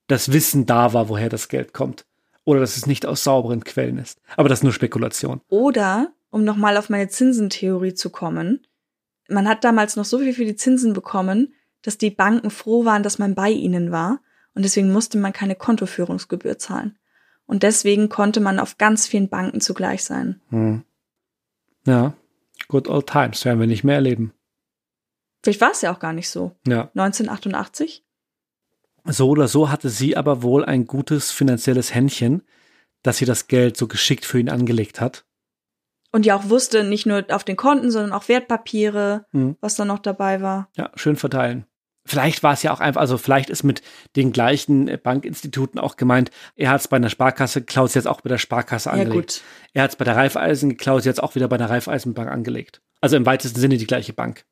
das Wissen da war, woher das Geld kommt. Oder dass es nicht aus sauberen Quellen ist. Aber das ist nur Spekulation. Oder, um nochmal auf meine Zinsentheorie zu kommen, man hat damals noch so viel für die Zinsen bekommen, dass die Banken froh waren, dass man bei ihnen war. Und deswegen musste man keine Kontoführungsgebühr zahlen. Und deswegen konnte man auf ganz vielen Banken zugleich sein. Hm. Ja, good old times werden wir nicht mehr erleben. Vielleicht war es ja auch gar nicht so. Ja. 1988? So oder so hatte sie aber wohl ein gutes finanzielles Händchen, dass sie das Geld so geschickt für ihn angelegt hat. Und ja auch wusste, nicht nur auf den Konten, sondern auch Wertpapiere, Mhm. was da noch dabei war. Ja, schön verteilen. Vielleicht war es ja auch einfach, also vielleicht ist mit den gleichen Bankinstituten auch gemeint, er hat es bei einer Sparkasse geklaut, jetzt auch bei der Sparkasse Ja, angelegt. gut. Er hat es bei der Raiffeisen geklaut, jetzt auch wieder bei der Raiffeisenbank angelegt. Also im weitesten Sinne die gleiche Bank.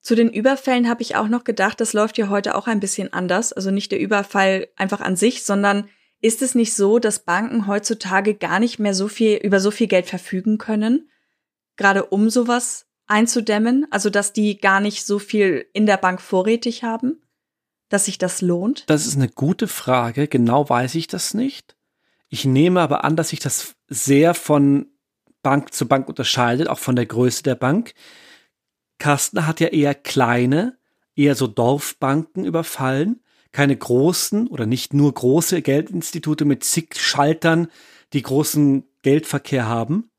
Zu den Überfällen habe ich auch noch gedacht, das läuft ja heute auch ein bisschen anders. Also nicht der Überfall einfach an sich, sondern ist es nicht so, dass Banken heutzutage gar nicht mehr so viel über so viel Geld verfügen können, gerade um sowas einzudämmen? Also dass die gar nicht so viel in der Bank vorrätig haben, dass sich das lohnt? Das ist eine gute Frage. Genau weiß ich das nicht. Ich nehme aber an, dass sich das sehr von Bank zu Bank unterscheidet, auch von der Größe der Bank. Carsten hat ja eher kleine, eher so Dorfbanken überfallen, keine großen oder nicht nur große Geldinstitute mit zig Schaltern, die großen Geldverkehr haben.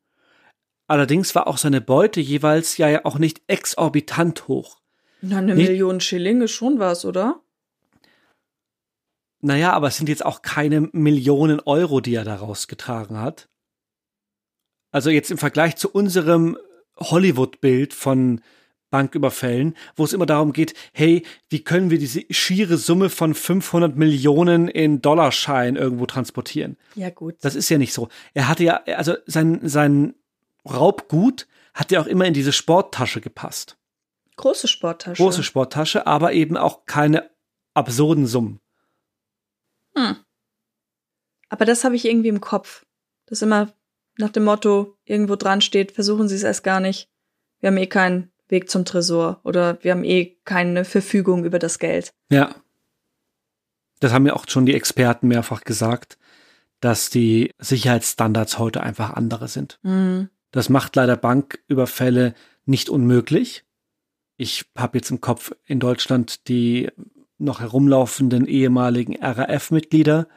Allerdings war auch seine Beute jeweils ja auch nicht exorbitant hoch. Na, eine Nicht- Million Schilling ist schon was, oder? Naja, aber es sind jetzt auch keine Millionen Euro, die er da rausgetragen hat. Also jetzt im Vergleich zu unserem Hollywood-Bild von Banküberfällen, wo es immer darum geht, hey, wie können wir diese schiere Summe von 500 Millionen in Dollarschein irgendwo transportieren? Ja, gut. Das ist ja nicht so. Er hatte ja, also sein, sein Raubgut hat ja auch immer in diese Sporttasche gepasst. große Sporttasche. Große Sporttasche, aber eben auch keine absurden Summen. Hm. Aber das habe ich irgendwie im Kopf. Das immer nach dem Motto irgendwo dran steht, versuchen Sie es erst gar nicht. Wir haben eh keinen Weg zum Tresor oder wir haben eh keine Verfügung über das Geld. Ja. Das haben ja auch schon die Experten mehrfach gesagt, dass die Sicherheitsstandards heute einfach andere sind. Hm. Das macht leider Banküberfälle nicht unmöglich. Ich habe jetzt im Kopf in Deutschland die noch herumlaufenden ehemaligen RAF-Mitglieder,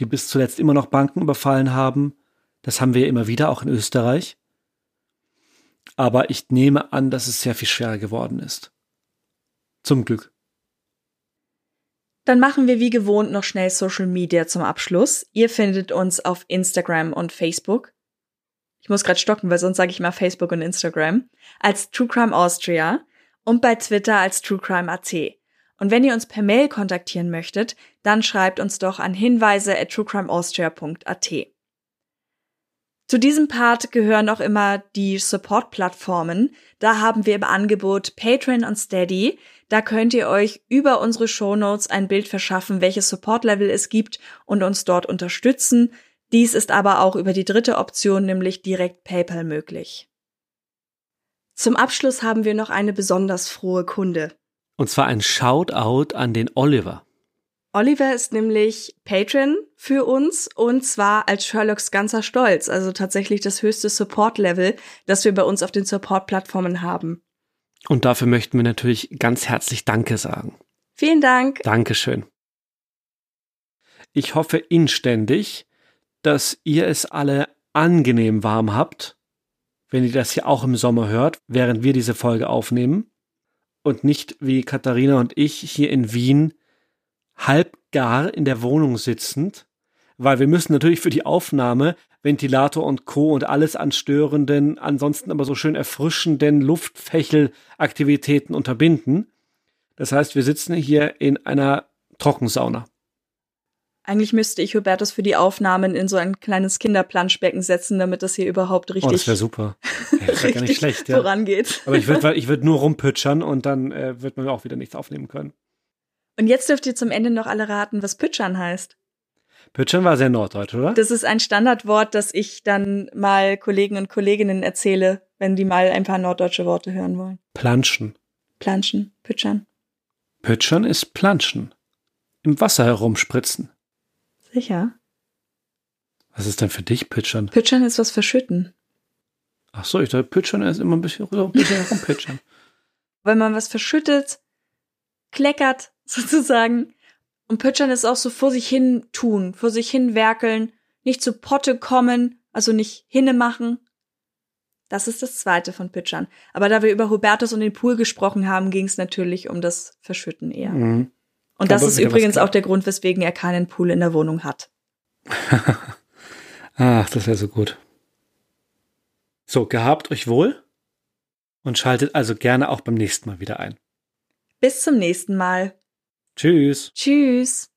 die bis zuletzt immer noch Banken überfallen haben. Das haben wir immer wieder, auch in Österreich. Aber ich nehme an, dass es sehr viel schwerer geworden ist. Zum Glück. Dann machen wir wie gewohnt noch schnell Social Media zum Abschluss. Ihr findet uns auf Instagram und Facebook. Ich muss gerade stocken, weil sonst sage ich mal Facebook und Instagram. Als True Crime Austria und bei Twitter als True Crime AT. Und wenn ihr uns per Mail kontaktieren möchtet, dann schreibt uns doch an hinweise at truecrimeaustria.at. Zu diesem Part gehören auch immer die Support-Plattformen. Da haben wir im Angebot Patreon und Steady. Da könnt ihr euch über unsere Shownotes ein Bild verschaffen, welches Support-Level es gibt und uns dort unterstützen. Dies ist aber auch über die dritte Option, nämlich direkt PayPal möglich. Zum Abschluss haben wir noch eine besonders frohe Kunde. Und zwar ein Shoutout an den Oliver. Oliver ist nämlich Patron für uns und zwar als Sherlocks ganzer Stolz, also tatsächlich das höchste Support-Level, das wir bei uns auf den Support-Plattformen haben. Und dafür möchten wir natürlich ganz herzlich Danke sagen. Vielen Dank. Dankeschön. Ich hoffe inständig, dass ihr es alle angenehm warm habt, wenn ihr das hier auch im Sommer hört, während wir diese Folge aufnehmen. Und nicht wie Katharina und ich hier in Wien halbgar in der Wohnung sitzend, weil wir müssen natürlich für die Aufnahme Ventilator und Co. und alles an störenden, ansonsten aber so schön erfrischenden Luftfächelaktivitäten unterbinden. Das heißt, wir sitzen hier in einer Trockensauna. Eigentlich müsste ich Hubertus für die Aufnahmen in so ein kleines Kinderplanschbecken setzen, damit das hier überhaupt richtig, oh, das wäre super. Das wäre gar nicht schlecht, ja. vorangeht. Aber ich würde ich würd nur rumpütschern und dann äh, wird man auch wieder nichts aufnehmen können. Und jetzt dürft ihr zum Ende noch alle raten, was Pütschern heißt. Pütschern war sehr norddeutsch, oder? Das ist ein Standardwort, das ich dann mal Kollegen und Kolleginnen erzähle, wenn die mal ein paar norddeutsche Worte hören wollen. Planschen. Planschen, Pütschern. Pütschern ist Planschen. Im Wasser herumspritzen. Sicher. Was ist denn für dich Pütschern? Pütschern ist was verschütten. Ach so, ich dachte, Pütschern ist immer ein bisschen, so ein bisschen herumpitschern. Wenn man was verschüttet, kleckert sozusagen. Und Pütschern ist auch so vor sich hin tun, vor sich hin werkeln, nicht zu Potte kommen, also nicht hinne machen. Das ist das zweite von Pütschern. Aber da wir über Hubertus und den Pool gesprochen haben, ging es natürlich um das Verschütten eher. Mhm. Und das Aber ist übrigens auch der Grund, weswegen er keinen Pool in der Wohnung hat. Ach, das wäre so gut. So, gehabt euch wohl und schaltet also gerne auch beim nächsten Mal wieder ein. Bis zum nächsten Mal. Tschüss. Tschüss.